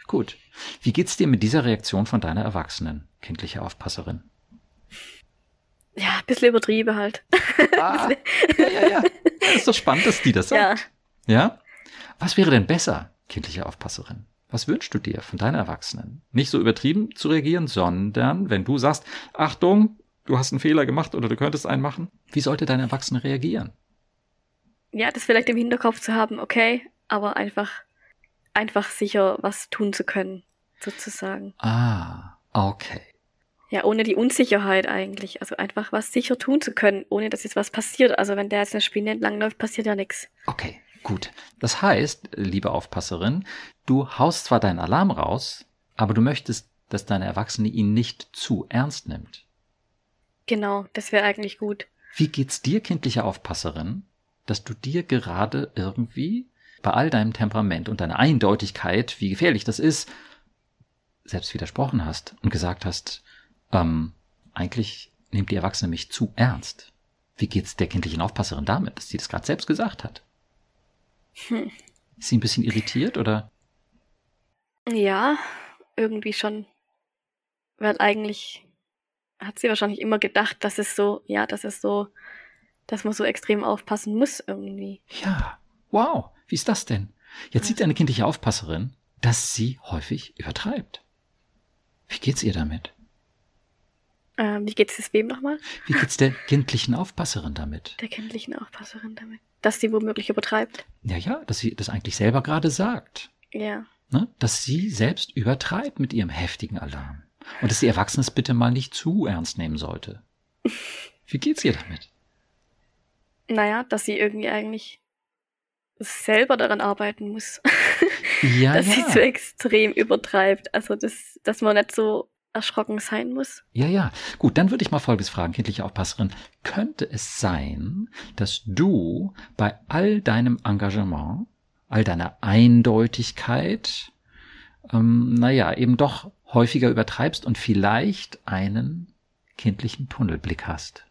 Gut. Wie geht's dir mit dieser Reaktion von deiner Erwachsenen, kindliche Aufpasserin? Ja, ein bisschen übertrieben halt. (laughs) Ah, ja, ja, ja. Das ist doch spannend, dass die das sagt. Ja. ja? Was wäre denn besser, kindliche Aufpasserin? Was wünschst du dir von deinen Erwachsenen? Nicht so übertrieben zu reagieren, sondern wenn du sagst, Achtung, du hast einen Fehler gemacht oder du könntest einen machen. Wie sollte dein Erwachsene reagieren? Ja, das vielleicht im Hinterkopf zu haben, okay, aber einfach, einfach sicher was tun zu können, sozusagen. Ah, okay. Ja, ohne die Unsicherheit eigentlich. Also einfach was sicher tun zu können, ohne dass jetzt was passiert. Also wenn der jetzt eine Spinne entlangläuft, passiert ja nichts. Okay, gut. Das heißt, liebe Aufpasserin, du haust zwar deinen Alarm raus, aber du möchtest, dass deine Erwachsene ihn nicht zu ernst nimmt. Genau, das wäre eigentlich gut. Wie geht's dir, kindliche Aufpasserin, dass du dir gerade irgendwie bei all deinem Temperament und deiner Eindeutigkeit, wie gefährlich das ist, selbst widersprochen hast und gesagt hast, ähm, eigentlich nimmt die Erwachsene mich zu ernst. Wie geht's der kindlichen Aufpasserin damit, dass sie das gerade selbst gesagt hat? Hm. Ist sie ein bisschen irritiert oder? Ja, irgendwie schon. Weil eigentlich hat sie wahrscheinlich immer gedacht, dass es so, ja, dass es so, dass man so extrem aufpassen muss irgendwie. Ja, wow, wie ist das denn? Jetzt sieht eine kindliche Aufpasserin, dass sie häufig übertreibt. Wie geht's ihr damit? Ähm, wie geht's es wem nochmal? Wie geht's der kindlichen Aufpasserin damit? Der kindlichen Aufpasserin damit. Dass sie womöglich übertreibt. Ja, ja, dass sie das eigentlich selber gerade sagt. Ja. Ne? Dass sie selbst übertreibt mit ihrem heftigen Alarm. Und dass die Erwachsenen es bitte mal nicht zu ernst nehmen sollte. Wie geht's ihr damit? Naja, dass sie irgendwie eigentlich selber daran arbeiten muss. Ja, (laughs) dass ja. sie so extrem übertreibt. Also, das, dass man nicht so erschrocken sein muss. Ja, ja. Gut, dann würde ich mal Folgendes fragen, kindliche Aufpasserin. Könnte es sein, dass du bei all deinem Engagement, all deiner Eindeutigkeit, ähm, naja, eben doch häufiger übertreibst und vielleicht einen kindlichen Tunnelblick hast.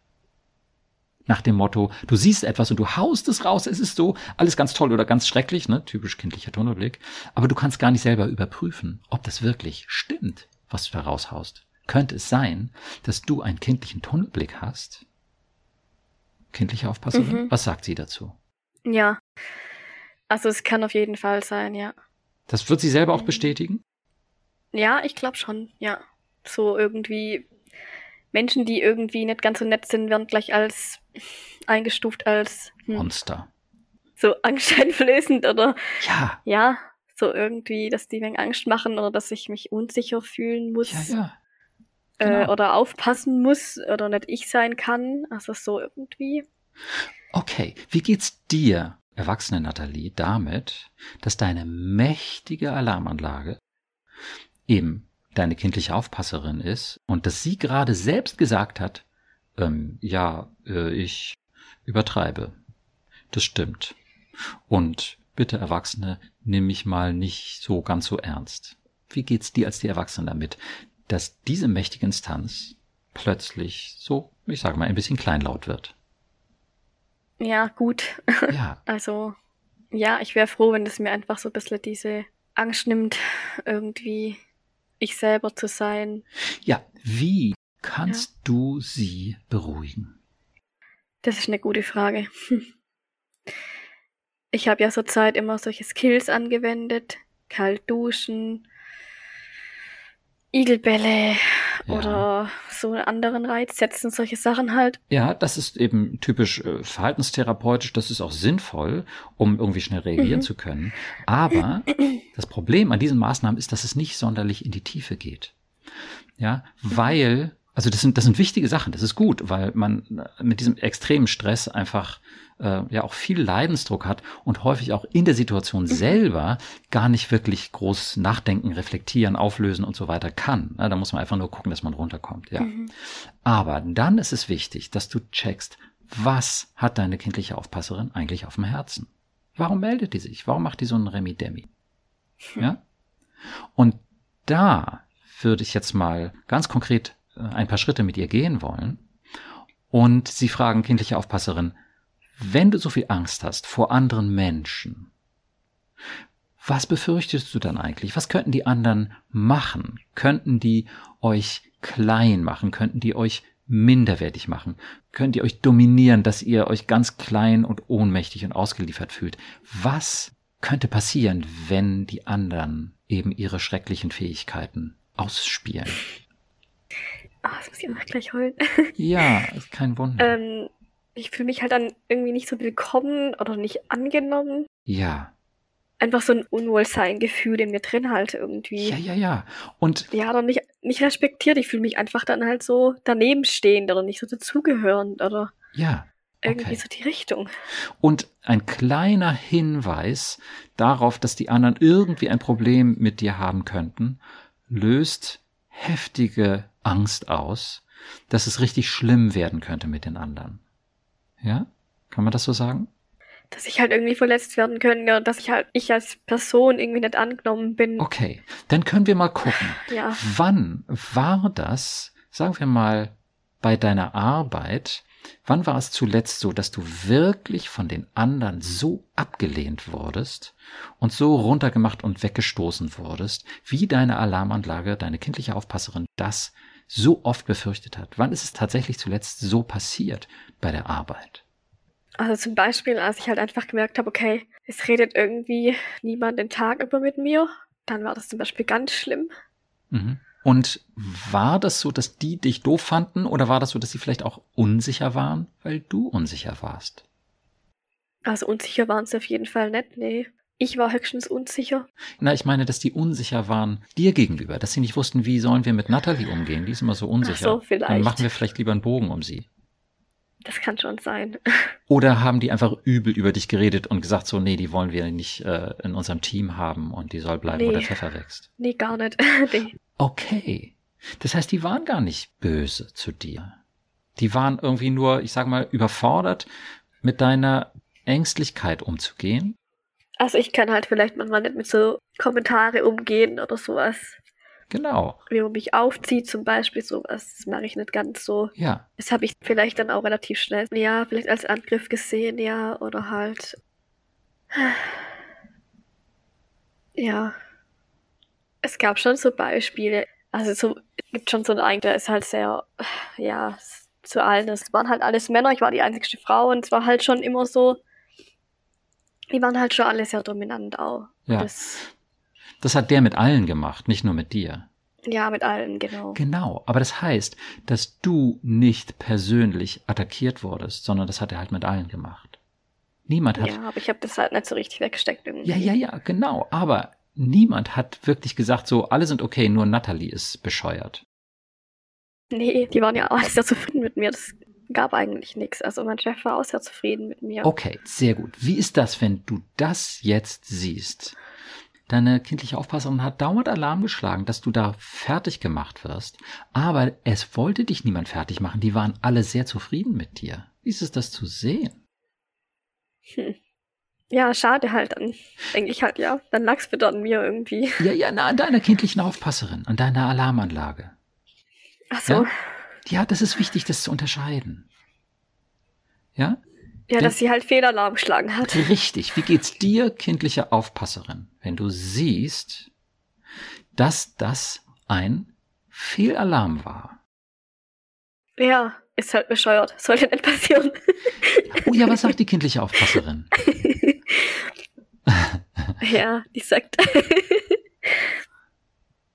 Nach dem Motto, du siehst etwas und du haust es raus, es ist so, alles ganz toll oder ganz schrecklich, ne, typisch kindlicher Tunnelblick, aber du kannst gar nicht selber überprüfen, ob das wirklich stimmt, was du da raushaust. Könnte es sein, dass du einen kindlichen Tunnelblick hast? Kindliche Aufpasserin? Mhm. Was sagt sie dazu? Ja. Also es kann auf jeden Fall sein, ja. Das wird sie selber auch bestätigen? Ja, ich glaube schon, ja. So irgendwie Menschen, die irgendwie nicht ganz so nett sind, werden gleich als eingestuft als hm, Monster. So (laughs) angsteinflößend oder ja. Ja, so irgendwie, dass die wegen Angst machen oder dass ich mich unsicher fühlen muss. Ja, ja. äh, Genau. oder aufpassen muss oder nicht ich sein kann. Also so irgendwie. Okay, wie geht's dir, erwachsene Nathalie, damit, dass deine mächtige Alarmanlage eben deine kindliche Aufpasserin ist und dass sie gerade selbst gesagt hat, ähm, ja, äh, ich übertreibe. Das stimmt. Und bitte Erwachsene, nimm mich mal nicht so ganz so ernst. Wie geht's dir als die Erwachsene damit, dass diese mächtige Instanz plötzlich so, ich sage mal, ein bisschen kleinlaut wird? Ja, gut. Ja, (laughs) Also, ja, ich wäre froh, wenn das mir einfach so ein bisschen diese Angst nimmt, irgendwie ich selber zu sein. Ja, wie kannst du sie beruhigen? Das ist eine gute Frage. (laughs) Ich habe ja zur Zeit immer solche Skills angewendet. Kalt duschen, Igelbälle Ja. oder so einen anderen Reiz setzen, solche Sachen halt. Ja, das ist eben typisch äh, verhaltenstherapeutisch, das ist auch sinnvoll, um irgendwie schnell reagieren Mhm. zu können. Aber das Problem an diesen Maßnahmen ist, dass es nicht sonderlich in die Tiefe geht. Ja, weil, also das sind, das sind wichtige Sachen, das ist gut, weil man äh, mit diesem extremen Stress einfach äh, ja auch viel Leidensdruck hat und häufig auch in der Situation selber gar nicht wirklich groß nachdenken, reflektieren, auflösen und so weiter kann. Ja, da muss man einfach nur gucken, dass man runterkommt. Ja. Mhm. Aber dann ist es wichtig, dass du checkst, was hat deine kindliche Aufpasserin eigentlich auf dem Herzen? Warum meldet die sich? Warum macht die so einen Remi-Demi? Ja? Und da würde ich jetzt mal ganz konkret ein paar Schritte mit ihr gehen wollen und sie fragen, kindliche Aufpasserin, wenn du so viel Angst hast vor anderen Menschen, was befürchtest du dann eigentlich? Was könnten die anderen machen? Könnten die euch klein machen? Könnten die euch minderwertig machen? Könnt ihr euch dominieren, dass ihr euch ganz klein und ohnmächtig und ausgeliefert fühlt? Was könnte passieren, wenn die anderen eben ihre schrecklichen Fähigkeiten ausspielen? Ah, das muss ich auch gleich heulen. Ja, (laughs) ist kein Wunder. ähm, ich fühle mich halt dann irgendwie nicht so willkommen oder nicht angenommen. Ja, Einfach so ein Unwohlsein-Gefühl in mir drin halt irgendwie. ja, ja, ja. Und Ja, oder nicht, nicht respektiert. Ich fühle mich einfach dann halt so daneben stehend oder nicht so dazugehörend oder ja, irgendwie Okay. so die Richtung. Und ein kleiner Hinweis darauf, dass die anderen irgendwie ein Problem mit dir haben könnten, löst heftige Angst aus, dass es richtig schlimm werden könnte mit den anderen. Ja? Kann man das so sagen? Dass ich halt irgendwie verletzt werden könnte dass ich halt, ich als Person irgendwie nicht angenommen bin. Okay, dann können wir mal gucken. Ja. Wann war das, sagen wir mal, bei deiner Arbeit, wann war es zuletzt so, dass du wirklich von den anderen so abgelehnt wurdest und so runtergemacht und weggestoßen wurdest, wie deine Alarmanlage, deine kindliche Aufpasserin das so oft befürchtet hat? Wann ist es tatsächlich zuletzt so passiert bei der Arbeit? Also zum Beispiel, als ich halt einfach gemerkt habe, okay, es redet irgendwie niemand den Tag über mit mir, dann war das zum Beispiel ganz schlimm. Mhm. Und war das so, dass die dich doof fanden oder war das so, dass sie vielleicht auch unsicher waren, weil du unsicher warst? Also unsicher waren sie auf jeden Fall nicht, nee. Ich war höchstens unsicher. Na, ich meine, dass die unsicher waren dir gegenüber, dass sie nicht wussten, wie sollen wir mit Natalie umgehen. Die ist immer so unsicher. Ach so, vielleicht. Dann machen wir vielleicht lieber einen Bogen um sie. Das kann schon sein. (laughs) Oder haben die einfach übel über dich geredet und gesagt, so, nee, die wollen wir nicht äh, in unserem Team haben und die soll bleiben, wo Nee. der Pfeffer wächst. nee, gar nicht. (laughs) nee. Okay. Das heißt, die waren gar nicht böse zu dir. Die waren irgendwie nur, ich sag mal, überfordert, mit deiner Ängstlichkeit umzugehen. Also ich kann halt vielleicht manchmal nicht mit so Kommentare umgehen oder sowas. Genau. Wie man mich aufzieht zum Beispiel, sowas. Das mache ich nicht ganz so. Ja. Das habe ich vielleicht dann auch relativ schnell, ja, vielleicht als Angriff gesehen, ja, oder halt. Ja. Es gab schon so Beispiele. Also so, es gibt schon so einen, der ist halt sehr, ja, zu allen. Es waren halt alles Männer, ich war die einzigste Frau und es war halt schon immer so, die waren halt schon alle sehr dominant auch. Ja. Das, Das hat der mit allen gemacht, nicht nur mit dir. ja, mit allen, genau. Genau, aber das heißt, dass du nicht persönlich attackiert wurdest, sondern das hat er halt mit allen gemacht. Niemand hat. Ja, aber ich habe das halt nicht so richtig weggesteckt irgendwie. Ja, ja, ja, genau. Aber niemand hat wirklich gesagt, so alle sind okay, nur Natalie ist bescheuert. Nee, die waren ja auch sehr zufrieden mit mir. Das gab eigentlich nichts. Also mein Chef war auch sehr zufrieden mit mir. Okay, sehr gut. Wie ist das, wenn du das jetzt siehst? Deine kindliche Aufpasserin hat dauernd Alarm geschlagen, dass du da fertig gemacht wirst. Aber es wollte dich niemand fertig machen. Die waren alle sehr zufrieden mit dir. Wie ist es das zu sehen? Hm. Ja, schade halt. Dann denke ich halt, ja, dann lag's wieder an mir irgendwie. Ja, ja, na, an deiner kindlichen Aufpasserin, an deiner Alarmanlage. Ach so. Ja? Ja, das ist wichtig, das zu unterscheiden. Ja? Ja, dass sie halt Fehlalarm geschlagen hat. (laughs) Richtig. Wie geht's dir, kindliche Aufpasserin, wenn du siehst, dass das ein Fehlalarm war? Ja, ist halt bescheuert. Sollte nicht passieren. Oh ja, was sagt die (laughs) kindliche Aufpasserin? (laughs) ja, die sagt.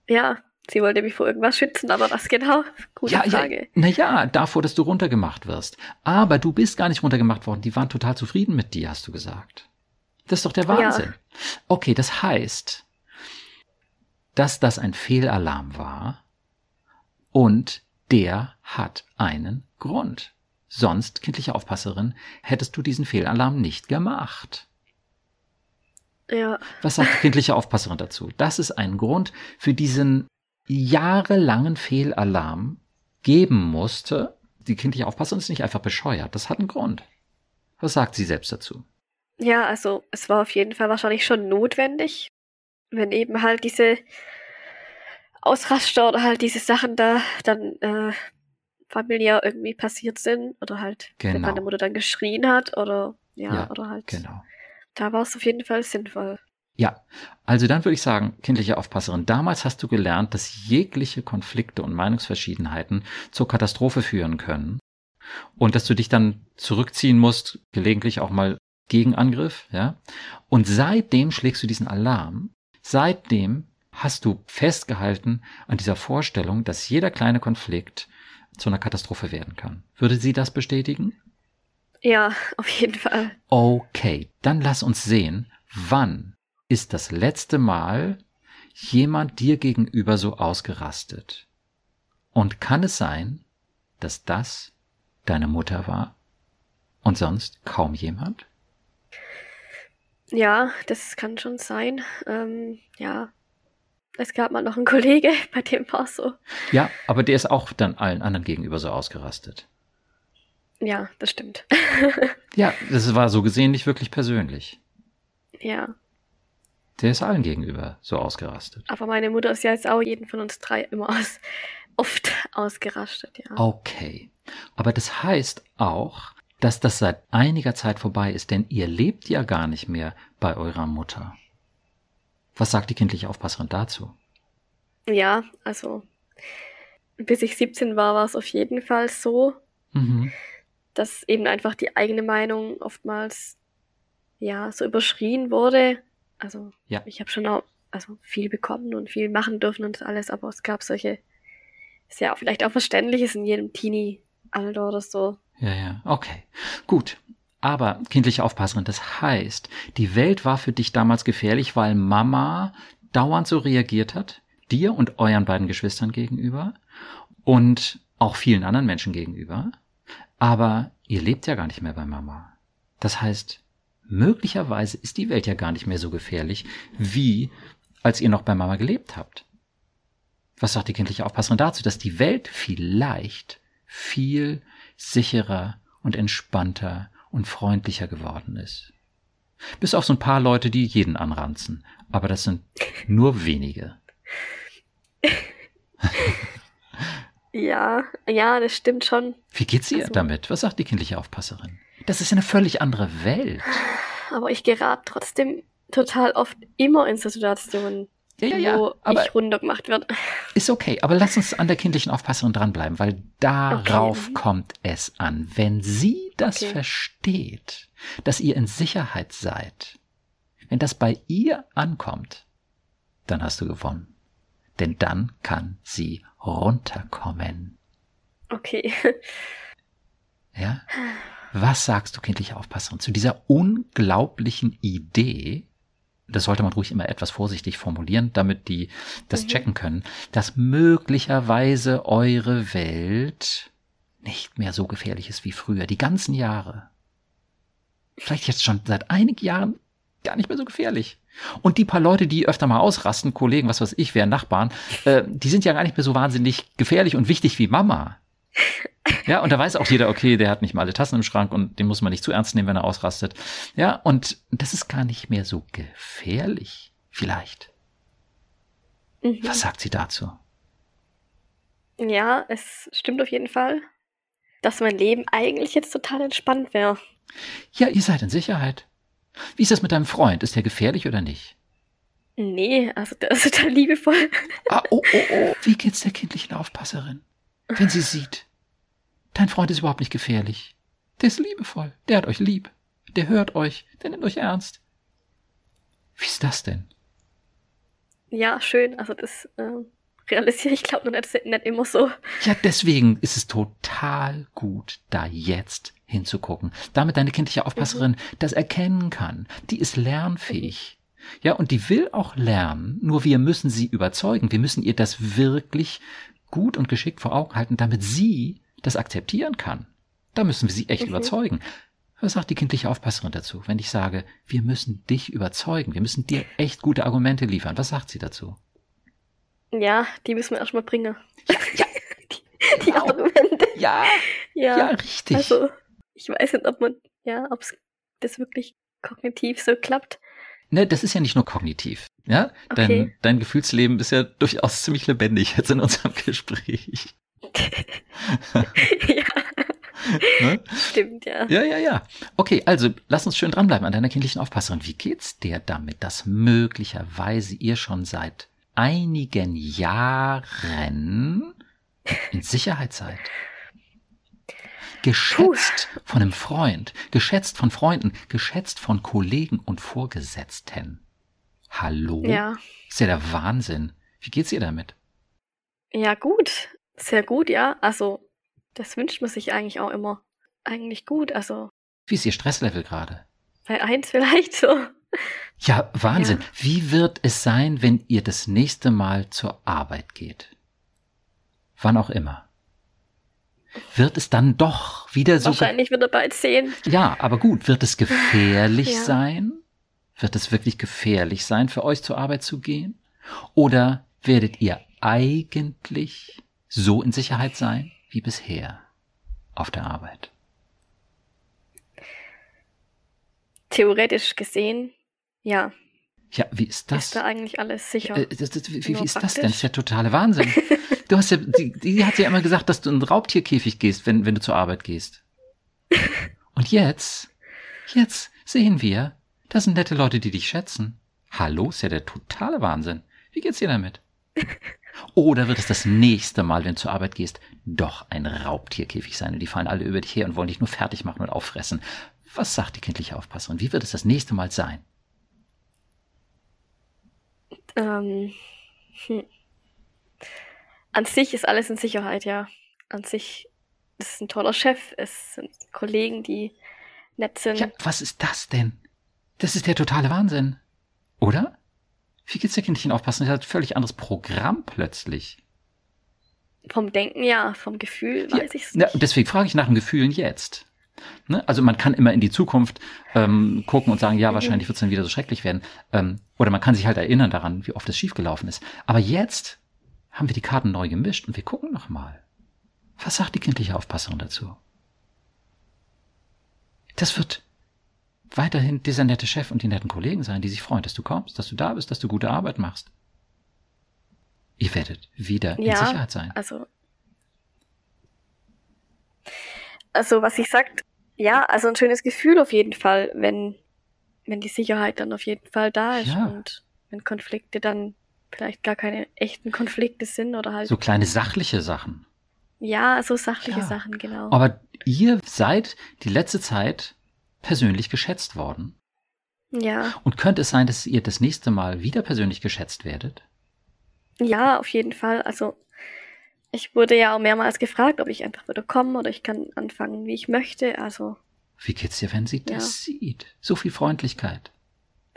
ja, Sie wollte mich vor irgendwas schützen, aber was genau? Gute ja, Frage. Ja, naja, davor, dass du runtergemacht wirst. Aber du bist gar nicht runtergemacht worden. Die waren total zufrieden mit dir, hast du gesagt. Das ist doch der Wahnsinn. Ja. Okay, das heißt, dass das ein Fehlalarm war und der hat einen Grund. Sonst, kindliche Aufpasserin, hättest du diesen Fehlalarm nicht gemacht. Ja. Was sagt die kindliche Aufpasserin dazu? Das ist ein Grund für diesen jahrelangen Fehlalarm geben musste. Die kindliche Aufpasserin ist nicht einfach bescheuert. Das hat einen Grund. Was sagt sie selbst dazu? Ja, also es war auf jeden Fall wahrscheinlich schon notwendig, wenn eben halt diese Ausraster oder halt diese Sachen da dann äh, familiär irgendwie passiert sind oder halt genau. wenn meine Mutter dann geschrien hat oder ja, ja oder halt genau. da war es auf jeden Fall sinnvoll. Ja, also dann würde ich sagen, kindliche Aufpasserin, damals hast du gelernt, dass jegliche Konflikte und Meinungsverschiedenheiten zur Katastrophe führen können und dass du dich dann zurückziehen musst, gelegentlich auch mal Gegenangriff, ja. Und seitdem schlägst du diesen Alarm. Seitdem hast du festgehalten an dieser Vorstellung, dass jeder kleine Konflikt zu einer Katastrophe werden kann. Würde sie das bestätigen? Ja, auf jeden Fall. Okay, dann lass uns sehen, wann ist das letzte Mal jemand dir gegenüber so ausgerastet? Und kann es sein, dass das deine Mutter war und sonst kaum jemand? Ja, das kann schon sein. Ähm, ja, es gab mal noch einen Kollege, (laughs) bei dem war es so. Ja, aber der ist auch dann allen anderen gegenüber so ausgerastet. Ja, das stimmt. (laughs) ja, das war so gesehen nicht wirklich persönlich. Ja. Der ist allen gegenüber so ausgerastet. Aber meine Mutter ist ja jetzt auch jeden von uns drei immer aus, oft ausgerastet, ja. Okay. Aber das heißt auch, dass das seit einiger Zeit vorbei ist, denn ihr lebt ja gar nicht mehr bei eurer Mutter. Was sagt die kindliche Aufpasserin dazu? Ja, also bis ich 17 war, war es auf jeden Fall so, mhm. dass eben einfach die eigene Meinung oftmals ja so überschrien wurde also ja. ich habe schon auch also viel bekommen und viel machen dürfen und alles, aber es gab solche, ist ja auch vielleicht auch Verständliches in jedem Teenie-Alter oder so. Ja, ja, okay. Gut. Aber kindliche Aufpasserin, das heißt, die Welt war für dich damals gefährlich, weil Mama dauernd so reagiert hat, dir und euren beiden Geschwistern gegenüber und auch vielen anderen Menschen gegenüber. Aber ihr lebt ja gar nicht mehr bei Mama. Das heißt, möglicherweise ist die Welt ja gar nicht mehr so gefährlich, wie als ihr noch bei Mama gelebt habt. Was sagt die kindliche Aufpasserin dazu, dass die Welt vielleicht viel sicherer und entspannter und freundlicher geworden ist? Bis auf so ein paar Leute, die jeden anranzen. Aber das sind nur wenige. (laughs) ja, ja, das stimmt schon. Wie geht's ihr also, damit? Was sagt die kindliche Aufpasserin? Das ist eine völlig andere Welt. Aber ich gerate trotzdem total oft immer in so Situationen, ja, ja, ja, wo aber ich runtergemacht wird. Ist okay, aber lass uns an der kindlichen Aufpasserin dranbleiben, weil darauf okay. kommt es an. Wenn sie das okay. versteht, dass ihr in Sicherheit seid, wenn das bei ihr ankommt, dann hast du gewonnen. Denn dann kann sie runterkommen. Okay. Ja? (laughs) Was sagst du, kindliche Aufpasserin, zu dieser unglaublichen Idee, das sollte man ruhig immer etwas vorsichtig formulieren, damit die das Mhm. checken können, dass möglicherweise eure Welt nicht mehr so gefährlich ist wie früher, die ganzen Jahre. Vielleicht jetzt schon seit einigen Jahren gar nicht mehr so gefährlich. Und die paar Leute, die öfter mal ausrasten, Kollegen, was weiß ich, wer Nachbarn, äh, die sind ja gar nicht mehr so wahnsinnig gefährlich und wichtig wie Mama. Ja, und da weiß auch jeder, okay, der hat nicht mal alle Tassen im Schrank und den muss man nicht zu ernst nehmen, wenn er ausrastet. Ja, und das ist gar nicht mehr so gefährlich. Vielleicht. Mhm. Was sagt sie dazu? Ja, es stimmt auf jeden Fall, dass mein Leben eigentlich jetzt total entspannt wäre. Ja, ihr seid in Sicherheit. Wie ist das mit deinem Freund? Ist der gefährlich oder nicht? Nee, also der ist total liebevoll. Ah, oh, oh, oh. Wie geht's der kindlichen Aufpasserin? Wenn sie sieht, dein Freund ist überhaupt nicht gefährlich. Der ist liebevoll. Der hat euch lieb. Der hört euch. Der nimmt euch ernst. Wie ist das denn? Ja, schön. Also das äh, realisiere ich, glaube nur nicht, nicht immer so. Ja, deswegen ist es total gut, da jetzt hinzugucken. Damit deine kindliche Aufpasserin das erkennen kann. Die ist lernfähig. Ja, und die will auch lernen, nur wir müssen sie überzeugen. Wir müssen ihr das wirklich gut und geschickt vor Augen halten, damit sie das akzeptieren kann. Da müssen wir sie echt Mhm. überzeugen. Was sagt die kindliche Aufpasserin dazu, wenn ich sage, wir müssen dich überzeugen, wir müssen dir echt gute Argumente liefern? Was sagt sie dazu? Ja, die müssen wir erstmal bringen. Ja, ja, (laughs) Die genau. Argumente. ja, Ja, ja, richtig. also ich weiß nicht, ob man, ja, ob das wirklich kognitiv so klappt. Ne, das ist ja nicht nur kognitiv. Ja, dein, Okay. dein Gefühlsleben ist ja durchaus ziemlich lebendig jetzt in unserem (laughs) Gespräch. (laughs) ja, Ne? stimmt, ja. Ja, ja, ja. Okay, also lass uns schön dranbleiben an deiner kindlichen Aufpasserin. Wie geht's dir damit, dass möglicherweise ihr schon seit einigen Jahren in Sicherheit seid? Geschätzt von einem Freund, geschätzt von Freunden, geschätzt von Kollegen und Vorgesetzten. Hallo? Ja, Ist ja der Wahnsinn. Wie geht's ihr damit? ja, gut. Sehr gut, ja. Also, das wünscht man sich eigentlich auch immer. Eigentlich gut. Also, Wie ist ihr Stresslevel gerade? bei eins vielleicht so. Ja, Wahnsinn. Ja. Wie wird es sein, wenn ihr das nächste Mal zur Arbeit geht? Wann auch immer. Wird es dann doch wieder so. Wahrscheinlich wird er bald sehen. Ja, aber gut, wird es gefährlich Ja. sein? Wird es wirklich gefährlich sein, für euch zur Arbeit zu gehen? Oder werdet ihr eigentlich so in Sicherheit sein wie bisher auf der Arbeit? Theoretisch gesehen, ja, Ja, wie ist das? ist da eigentlich alles sicher. Äh, das, das, wie, wie ist das denn? praktisch. Das ist ja totale Wahnsinn. (laughs) Du hast ja, die, die hat ja immer gesagt, dass du in einen Raubtierkäfig gehst, wenn, wenn du zur Arbeit gehst. (laughs) Und jetzt, jetzt sehen wir, das sind nette Leute, die dich schätzen. Hallo, ist ja der totale Wahnsinn. Wie geht's dir damit? (laughs) Oder wird es das nächste Mal, wenn du zur Arbeit gehst, doch ein Raubtierkäfig sein und die fallen alle über dich her und wollen dich nur fertig machen und auffressen? Was sagt die kindliche Aufpasserin? Wie wird es das nächste Mal sein? Ähm, hm. An sich ist alles in Sicherheit, ja. An sich ist es ein toller Chef, es sind Kollegen, die nett sind. Ja, was ist das denn? Das ist der totale Wahnsinn. Oder? Wie geht's der Kindchen aufpassen? Das ist ein völlig anderes Programm plötzlich. Vom Denken ja, vom Gefühl Ja, weiß ich es Ja, nicht. und deswegen frage ich nach den Gefühlen jetzt. Ne? Also man kann immer in die Zukunft ähm, gucken und sagen, ja, Mhm. wahrscheinlich wird es dann wieder so schrecklich werden. Ähm, oder man kann sich halt erinnern daran, wie oft es schiefgelaufen ist. Aber jetzt haben wir die Karten neu gemischt und wir gucken noch mal. Was sagt die kindliche Aufpasserin dazu? Das wird weiterhin dieser nette Chef und die netten Kollegen sein, die sich freuen, dass du kommst, dass du da bist, dass du gute Arbeit machst. Ihr werdet wieder in Ja. Sicherheit sein. Also, also was ich sagt, ja, also ein schönes Gefühl auf jeden Fall, wenn, wenn die Sicherheit dann auf jeden Fall da ist Ja. und wenn Konflikte dann vielleicht gar keine echten Konflikte sind oder halt, So kleine sachliche Sachen. ja, so sachliche Ja. Sachen, genau. Aber ihr seid die letzte Zeit persönlich geschätzt worden. ja, Und könnte es sein, dass ihr das nächste Mal wieder persönlich geschätzt werdet? ja, auf jeden Fall. Also ich wurde ja auch mehrmals gefragt, ob ich einfach wieder komme oder ich kann anfangen, wie ich möchte. Also Wie geht's dir, wenn sie Ja. das sieht? So viel Freundlichkeit.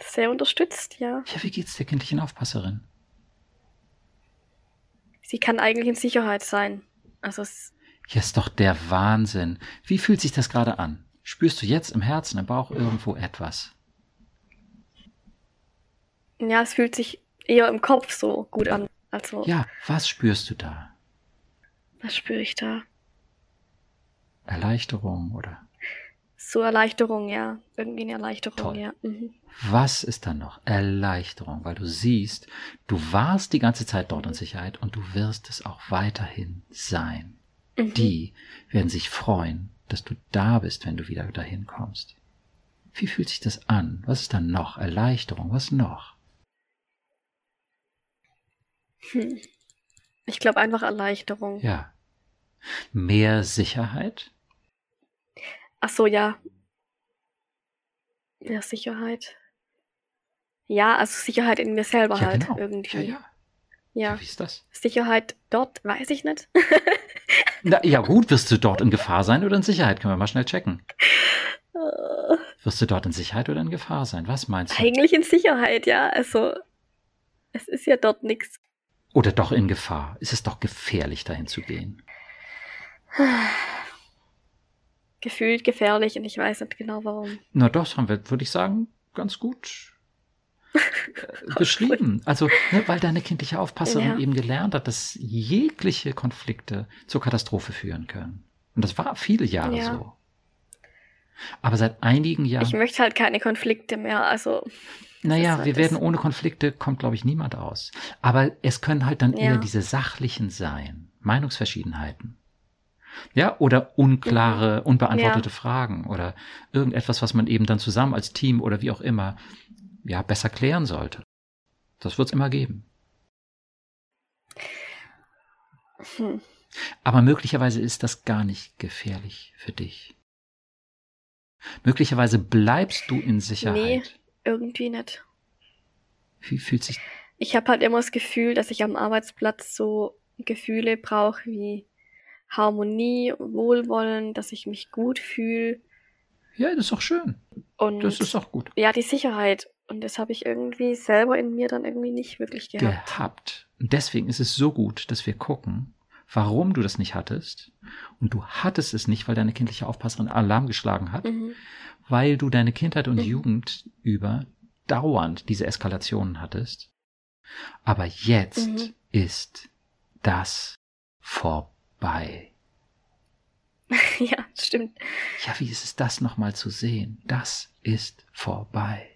sehr unterstützt, ja. Ja, wie geht's der kindlichen Aufpasserin? Sie kann eigentlich in Sicherheit sein. Also es, Ja, ist doch der Wahnsinn. Wie fühlt sich das gerade an? Spürst du jetzt im Herzen, im Bauch irgendwo etwas? ja, es fühlt sich eher im Kopf so gut an. Also, Ja, was spürst du da? was spüre ich da? Erleichterung oder So Erleichterung, ja. Irgendwie eine Erleichterung, Toll. ja. Mhm. was ist da noch? Erleichterung, weil du siehst, du warst die ganze Zeit dort in Sicherheit und du wirst es auch weiterhin sein. Mhm. Die werden sich freuen, dass du da bist, wenn du wieder dahin kommst. Wie fühlt sich das an? Was ist da noch? Erleichterung, was noch? Hm. Ich glaube einfach Erleichterung. Ja. Mehr Sicherheit? Ach so, ja. Ja, Sicherheit. Ja, also Sicherheit in mir selber ja, halt genau. irgendwie. Ja, ja. Ja. ja, wie ist das? Sicherheit dort, weiß ich nicht. (laughs) Na, ja gut, wirst du dort in Gefahr sein oder in Sicherheit? Können wir mal schnell checken. Wirst du dort in Sicherheit oder in Gefahr sein? Was meinst du? Eigentlich in Sicherheit, ja. Also, es ist ja dort nichts. Oder doch in Gefahr? Ist es doch gefährlich, dahin zu gehen? Gefühlt gefährlich und ich weiß nicht genau warum. Na, das haben wir, würde ich sagen, ganz gut beschrieben. (laughs) Also, ne, weil deine kindliche Aufpasserin Ja. eben gelernt hat, dass jegliche Konflikte zur Katastrophe führen können. Und das war viele Jahre Ja. so. Aber seit einigen Jahren. Ich möchte halt keine Konflikte mehr. Also, Naja, halt wir werden ohne Konflikte, kommt, glaube ich, niemand aus. Aber es können halt dann Ja. eher diese sachlichen sein, Meinungsverschiedenheiten. Ja, oder unklare, unbeantwortete Mhm. Ja. Fragen oder irgendetwas, was man eben dann zusammen als Team oder wie auch immer, ja, besser klären sollte. Das wird es immer geben. hm. Aber möglicherweise ist das gar nicht gefährlich für dich. Möglicherweise bleibst du in Sicherheit. irgendwie nicht. Wie fühlt sich Ich habe halt immer das Gefühl, dass ich am Arbeitsplatz so Gefühle brauche wie Harmonie, Wohlwollen, dass ich mich gut fühle Ja, das ist doch schön. und Das ist doch gut. ja, die Sicherheit. Und das habe ich irgendwie selber in mir dann irgendwie nicht wirklich gehabt. gehabt. Und deswegen ist es so gut, dass wir gucken, warum du das nicht hattest. Und du hattest es nicht, weil deine kindliche Aufpasserin Alarm geschlagen hat, Mhm. weil du deine Kindheit und Mhm. Jugend über dauernd diese Eskalationen hattest. Aber jetzt Mhm. ist das vorbei. (laughs) ja, stimmt. Ja, wie ist es das nochmal zu sehen? Das ist vorbei.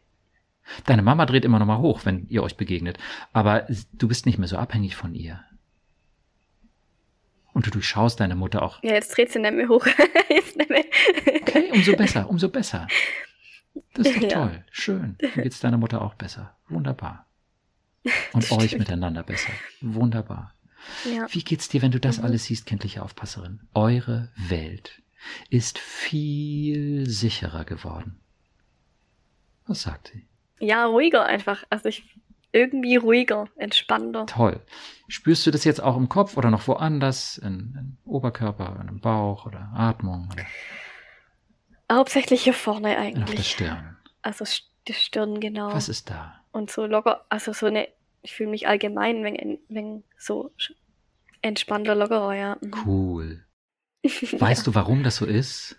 Deine Mama dreht immer noch mal hoch, wenn ihr euch begegnet, aber du bist nicht mehr so abhängig von ihr. Und du durchschaust deine Mutter auch. Ja, jetzt dreht sie nicht mehr hoch. (laughs) jetzt nicht mehr. Okay, umso besser, umso besser. Das ist doch (laughs) Ja. toll, schön. Dann geht's deiner Mutter auch besser. Wunderbar. Und euch Stimmt. miteinander besser. Wunderbar. Ja. Wie geht's dir, wenn du das Mhm. alles siehst, kindliche Aufpasserin? Eure Welt ist viel sicherer geworden. Was sagt sie? Ja, ruhiger einfach. Also ich irgendwie ruhiger, entspannter. Toll. Spürst du das jetzt auch im Kopf oder noch woanders? In, in Oberkörper, in im Bauch oder Atmung oder Hauptsächlich hier vorne auf der eigentlich. Stirn? Also die Stirn, genau. Was ist da? Und so locker, also so eine, ich fühle mich allgemein, wenn, wenn so entspannter, lockerer, ja. Mhm. Cool. (laughs) Weißt du, warum das so ist?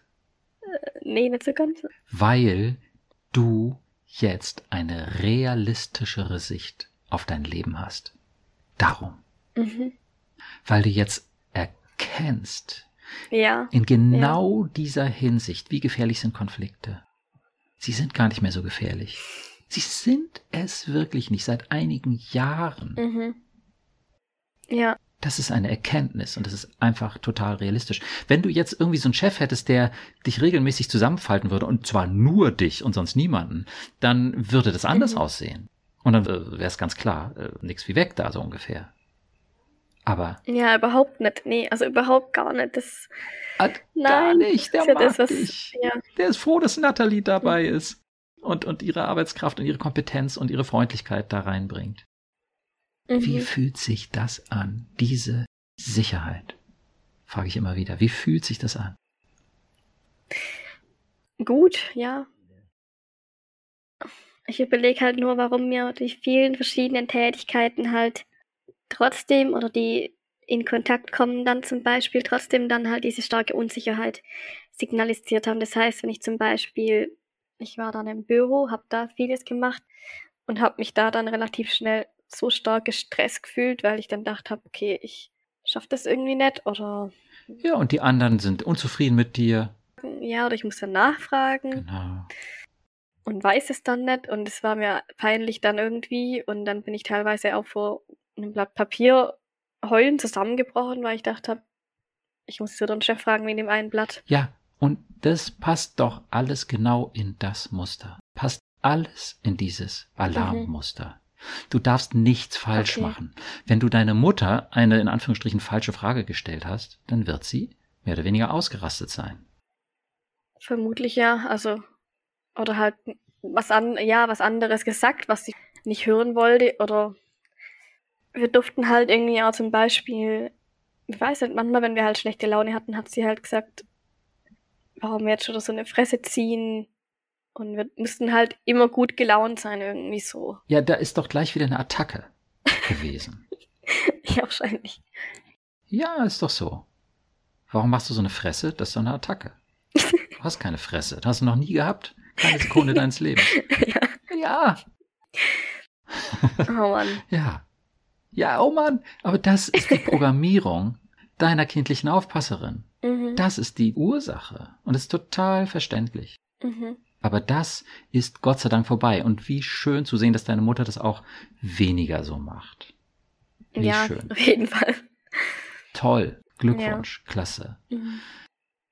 Nee, nicht so ganz. Weil du jetzt eine realistischere Sicht auf dein Leben hast. Darum. Mhm. Weil du jetzt erkennst, Ja, in genau dieser Hinsicht, wie gefährlich sind Konflikte. Sie sind gar nicht mehr so gefährlich. Sie sind es wirklich nicht seit einigen Jahren. mhm. Ja, Das ist eine Erkenntnis und das ist einfach total realistisch. Wenn du jetzt irgendwie so einen Chef hättest, der dich regelmäßig zusammenfalten würde und zwar nur dich und sonst niemanden, dann würde das anders Mhm. aussehen. Und dann wäre es ganz klar, äh, nichts wie weg da so ungefähr. Aber ja, überhaupt nicht. Nee, also überhaupt gar nicht. Das, gar Nein, nicht, der ist ja mag das, was- dich. ja. Der ist froh, dass Natalie dabei ist und, und ihre Arbeitskraft und ihre Kompetenz und ihre Freundlichkeit da reinbringt. Wie Mhm. fühlt sich das an, diese Sicherheit? Frage ich immer wieder. Wie fühlt sich das an? Gut, ja. Ich überlege halt nur, warum mir die vielen verschiedenen Tätigkeiten halt trotzdem oder die in Kontakt kommen dann zum Beispiel trotzdem dann halt diese starke Unsicherheit signalisiert haben. Das heißt, wenn ich zum Beispiel, ich war dann im Büro, habe da vieles gemacht und habe mich da dann relativ schnell so stark gestresst gefühlt, weil ich dann dachte habe, okay, ich schaffe das irgendwie nicht oder ja, und die anderen sind unzufrieden mit dir. Ja, oder ich muss dann nachfragen. Genau. Und weiß es dann nicht. Und es war mir peinlich dann irgendwie. Und dann bin ich teilweise auch vor einem Blatt Papier heulen zusammengebrochen, weil ich dachte, ich muss so den Chef fragen wegen dem einen Blatt. Ja, und das passt doch alles genau in das Muster. Passt alles in dieses Alarmmuster. Mhm. Du darfst nichts falsch okay. machen. Wenn du deine Mutter eine in Anführungsstrichen falsche Frage gestellt hast, dann wird sie mehr oder weniger ausgerastet sein. Vermutlich ja, also oder halt was an ja, was anderes gesagt, was sie nicht hören wollte oder wir durften halt irgendwie auch zum Beispiel, ich weiß nicht, manchmal, wenn wir halt schlechte Laune hatten, hat sie halt gesagt, warum jetzt schon so eine Fresse ziehen, und wir müssten halt immer gut gelaunt sein, irgendwie so. Ja, da ist doch gleich wieder eine Attacke (laughs) gewesen. ja, wahrscheinlich. Ja, ist doch so. Warum machst du so eine Fresse? Das ist doch eine Attacke. Du hast keine Fresse. Das hast du noch nie gehabt. Keine Sekunde deines (laughs) Lebens. Ja. Ja. Oh Mann. (laughs) Ja. Ja, oh Mann. Aber das ist die Programmierung deiner kindlichen Aufpasserin. Mhm. Das ist die Ursache. Und es ist total verständlich. Mhm. Aber das ist Gott sei Dank vorbei. Und wie schön zu sehen, dass deine Mutter das auch weniger so macht. Wie ja, schön. auf jeden Fall. Toll. Glückwunsch. Ja. Klasse. Mhm.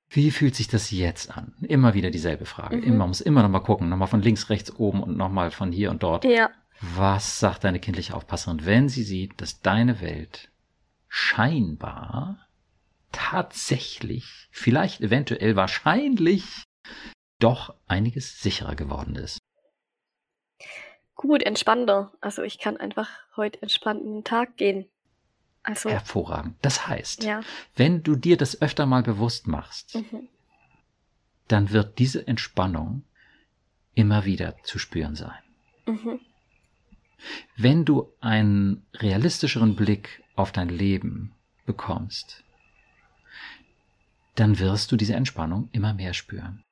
Wie fühlt sich das jetzt an? Immer wieder dieselbe Frage. Mhm. Immer, man muss immer noch mal gucken. Nochmal von links, rechts, oben und nochmal von hier und dort. Ja. Was sagt deine kindliche Aufpasserin, wenn sie sieht, dass deine Welt scheinbar tatsächlich, vielleicht eventuell wahrscheinlich doch einiges sicherer geworden ist. Gut, entspannter. Also ich kann einfach heute entspannt in den Tag gehen. Also, Hervorragend. Das heißt, ja. wenn du dir das öfter mal bewusst machst, mhm. dann wird diese Entspannung immer wieder zu spüren sein. Mhm. Wenn du einen realistischeren Blick auf dein Leben bekommst, dann wirst du diese Entspannung immer mehr spüren.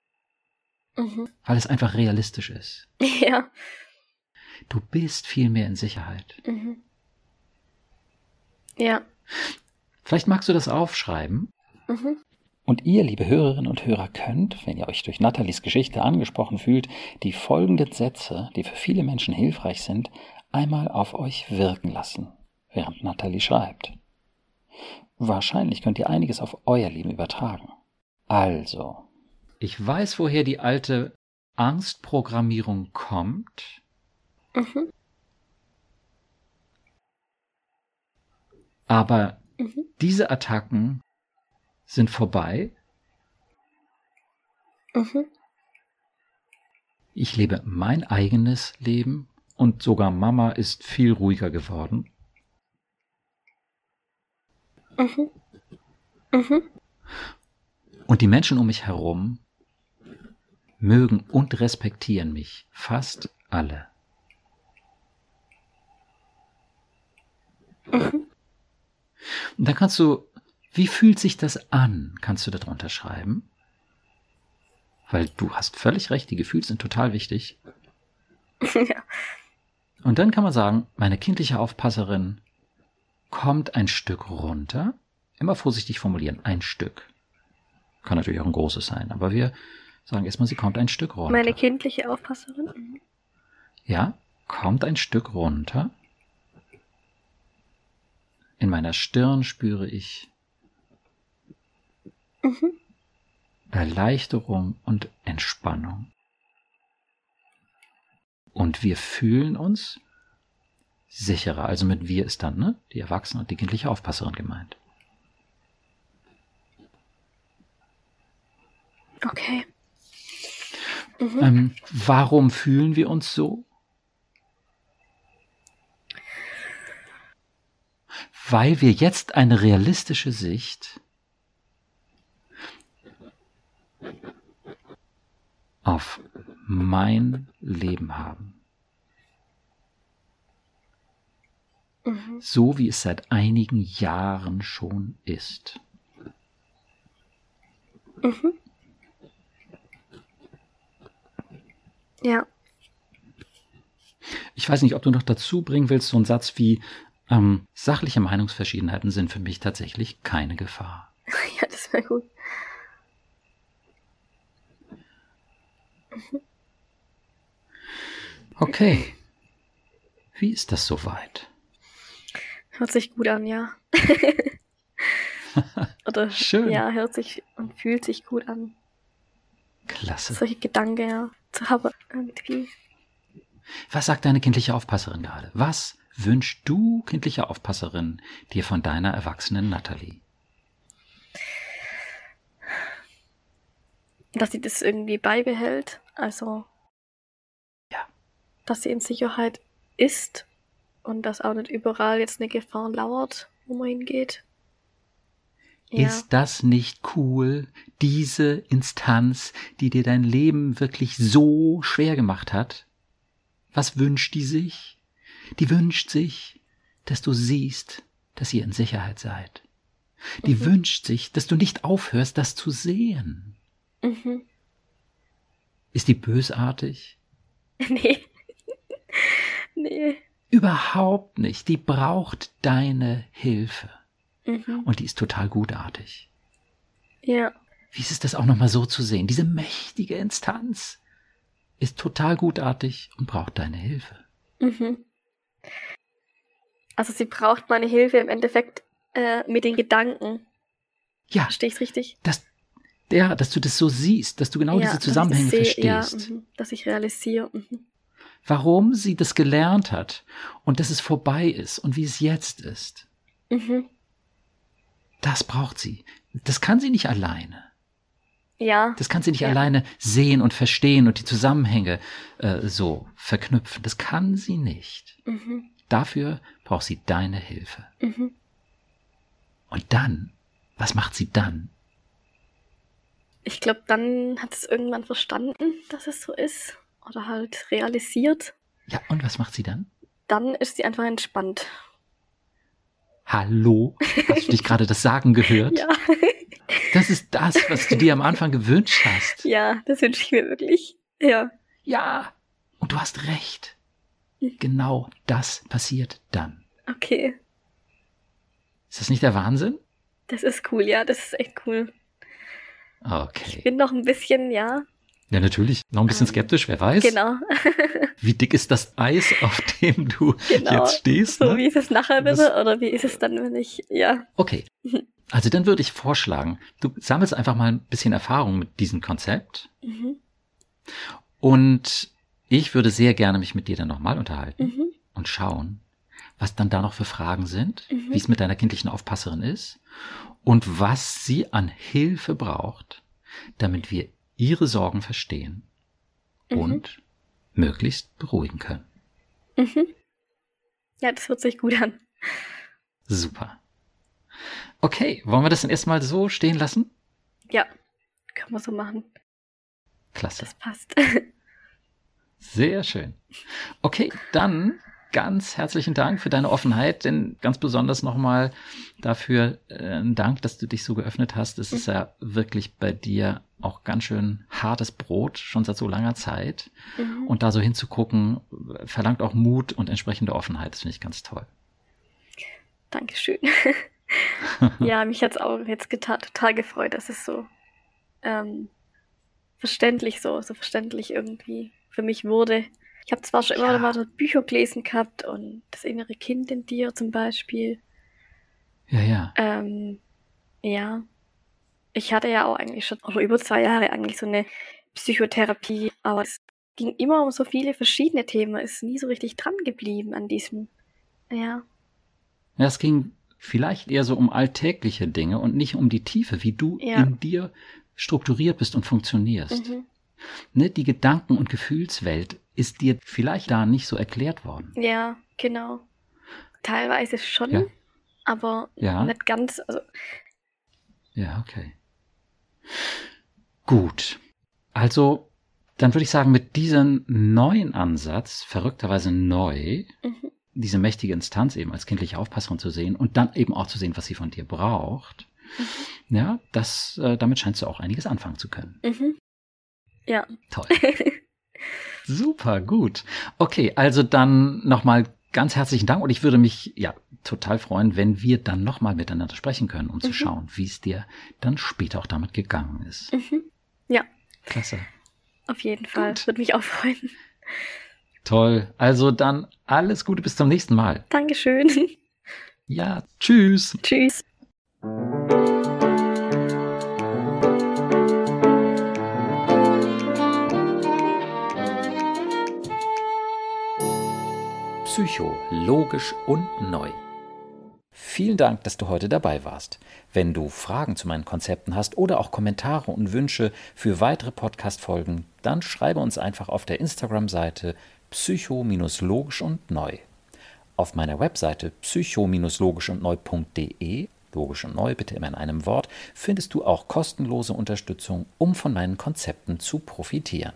Mhm. Weil es einfach realistisch ist. (laughs) Ja. Du bist viel mehr in Sicherheit. Mhm. Ja. Vielleicht magst du das aufschreiben. Mhm. Und ihr, liebe Hörerinnen und Hörer, könnt, wenn ihr euch durch Nathalies Geschichte angesprochen fühlt, die folgenden Sätze, die für viele Menschen hilfreich sind, einmal auf euch wirken lassen, während Nathalie schreibt. Wahrscheinlich könnt ihr einiges auf euer Leben übertragen. Also, ich weiß, woher die alte Angstprogrammierung kommt. Mhm. Aber mhm. diese Attacken sind vorbei. Mhm. Ich lebe mein eigenes Leben und sogar Mama ist viel ruhiger geworden. Mhm. Mhm. Und die Menschen um mich herum mögen und respektieren mich fast alle. Mhm. Und dann kannst du, wie fühlt sich das an, kannst du darunter schreiben? Weil du hast völlig recht, die Gefühle sind total wichtig. (laughs) Ja. Und dann kann man sagen, meine kindliche Aufpasserin kommt ein Stück runter. Immer vorsichtig formulieren, ein Stück. Kann natürlich auch ein großes sein, aber wir sagen erstmal, sie kommt ein Stück runter. Meine kindliche Aufpasserin? Mhm. Ja, kommt ein Stück runter. In meiner Stirn spüre ich mhm. Erleichterung und Entspannung. Und wir fühlen uns sicherer. Also mit wir ist dann ne, die Erwachsene und die kindliche Aufpasserin gemeint. Okay. Mhm. Ähm, warum fühlen wir uns so? Weil wir jetzt eine realistische Sicht auf mein Leben haben. Mhm. So wie es seit einigen Jahren schon ist. Mhm. Ja. Ich weiß nicht, ob du noch dazu bringen willst, so einen Satz wie ähm, sachliche Meinungsverschiedenheiten sind für mich tatsächlich keine Gefahr. (laughs) ja, das wäre gut. Okay. Wie ist das soweit? Hört sich gut an, ja. (laughs) Oder Schön. ja, hört sich und fühlt sich gut an. Klasse. Solche Gedanken ja, zu haben irgendwie. Was sagt deine kindliche Aufpasserin gerade? Was wünschst du, kindliche Aufpasserin, dir von deiner erwachsenen Natalie? Dass sie das irgendwie beibehält. Also. Ja. Dass sie in Sicherheit ist und dass auch nicht überall jetzt eine Gefahr lauert, wo man hingeht. Ja. Ist das nicht cool, diese Instanz, die dir dein Leben wirklich so schwer gemacht hat? Was wünscht die sich? Die wünscht sich, dass du siehst, dass ihr in Sicherheit seid. Die mhm. wünscht sich, dass du nicht aufhörst, das zu sehen. Mhm. Ist die bösartig? (laughs) Nee. (laughs) nee. Überhaupt nicht. Die braucht deine Hilfe. Mhm. Und die ist total gutartig. Ja. Wie ist es das auch nochmal so zu sehen? Diese mächtige Instanz ist total gutartig und braucht deine Hilfe. Mhm. Also sie braucht meine Hilfe im Endeffekt äh, mit den Gedanken. Ja. Verstehe ich richtig? Das, ja, dass du das so siehst, dass du genau ja, diese Zusammenhänge seh, verstehst. Ja, mh, dass ich realisiere. Mh. Warum sie das gelernt hat und dass es vorbei ist und wie es jetzt ist. Mhm. Das braucht sie. Das kann sie nicht alleine. Ja. Das kann sie nicht ja. alleine sehen und verstehen und die Zusammenhänge äh, so verknüpfen. Das kann sie nicht. Mhm. Dafür braucht sie deine Hilfe. Mhm. Und dann, was macht sie dann? Ich glaube, dann hat es irgendwann verstanden, dass es so ist. Oder halt realisiert. Ja, und was macht sie dann? Dann ist sie einfach entspannt. Hallo? Hast du dich (laughs) gerade das Sagen gehört? Ja. Das ist das, was du dir am Anfang gewünscht hast. Ja, das wünsche ich mir wirklich. Ja. Ja. Und du hast recht. Genau das passiert dann. Okay. Ist das nicht der Wahnsinn? Das ist cool, ja, das ist echt cool. Okay. Ich bin noch ein bisschen, ja, ja, natürlich. Noch ein bisschen ähm, skeptisch, wer weiß. Genau. (laughs) wie dick ist das Eis, (laughs) auf dem du genau. jetzt stehst? Ne? So, wie ist es nachher bitte? Oder wie ist es dann, wenn ich, ja. Okay. (laughs) Also dann würde ich vorschlagen, du sammelst einfach mal ein bisschen Erfahrung mit diesem Konzept. Mhm. Und ich würde sehr gerne mich mit dir dann nochmal unterhalten mhm. und schauen, was dann da noch für Fragen sind, mhm. wie es mit deiner kindlichen Aufpasserin ist und was sie an Hilfe braucht, damit wir ihre Sorgen verstehen mhm. und möglichst beruhigen können. Mhm. Ja, das hört sich gut an. Super. Okay, wollen wir das dann erstmal so stehen lassen? Ja, können wir so machen. Klasse. Das passt. (laughs) Sehr schön. Okay, dann ganz herzlichen Dank für deine Offenheit, denn ganz besonders nochmal dafür äh, Dank, dass du dich so geöffnet hast. Es ist ja wirklich bei dir auch ganz schön hartes Brot, schon seit so langer Zeit. Mhm. Und da so hinzugucken, verlangt auch Mut und entsprechende Offenheit. Das finde ich ganz toll. Dankeschön. (laughs) ja, mich hat es auch jetzt getan, total gefreut, dass es so ähm, verständlich so, so verständlich irgendwie für mich wurde. Ich habe zwar schon ja. immer mal Bücher gelesen gehabt und das innere Kind in dir zum Beispiel. Ja, ja. Ähm, ja. Ich hatte ja auch eigentlich schon, oder über zwei Jahre eigentlich so eine Psychotherapie, aber es ging immer um so viele verschiedene Themen, ist nie so richtig dran geblieben an diesem, ja. Ja, es ging vielleicht eher so um alltägliche Dinge und nicht um die Tiefe, wie du ja. in dir strukturiert bist und funktionierst. Mhm. Ne, die Gedanken- und Gefühlswelt ist dir vielleicht da nicht so erklärt worden. Ja, genau. Teilweise schon, ja. aber ja. nicht ganz. Also. Ja, okay. Gut. Also, dann würde ich sagen, mit diesem neuen Ansatz, verrückterweise neu, mhm. diese mächtige Instanz eben als kindliche Aufpasserin zu sehen und dann eben auch zu sehen, was sie von dir braucht, mhm. ja, das, äh, damit scheinst du auch einiges anfangen zu können. Mhm. Ja. Toll. (laughs) Super, gut. Okay, also dann nochmal ganz herzlichen Dank und ich würde mich ja total freuen, wenn wir dann nochmal miteinander sprechen können, um mhm. zu schauen, wie es dir dann später auch damit gegangen ist. Mhm. Ja. Klasse. Auf jeden Fall. Gut. Würde mich auch freuen. Toll. Also dann alles Gute bis zum nächsten Mal. Dankeschön. Ja, tschüss. Tschüss. Psycho, logisch und neu. Vielen Dank, dass du heute dabei warst. Wenn du Fragen zu meinen Konzepten hast oder auch Kommentare und Wünsche für weitere Podcast-Folgen, dann schreibe uns einfach auf der Instagram-Seite psycho-logisch und neu. Auf meiner Webseite psycho-logisch und neu.de logisch und neu, bitte immer in einem Wort, findest du auch kostenlose Unterstützung, um von meinen Konzepten zu profitieren.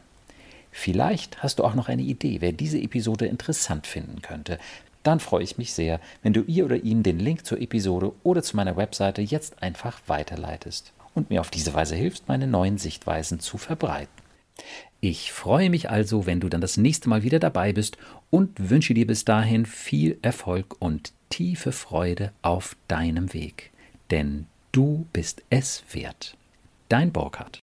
Vielleicht hast du auch noch eine Idee, wer diese Episode interessant finden könnte. Dann freue ich mich sehr, wenn du ihr oder ihm den Link zur Episode oder zu meiner Webseite jetzt einfach weiterleitest und mir auf diese Weise hilfst, meine neuen Sichtweisen zu verbreiten. Ich freue mich also, wenn du dann das nächste Mal wieder dabei bist und wünsche dir bis dahin viel Erfolg und tiefe Freude auf deinem Weg. Denn du bist es wert. Dein Burkhard.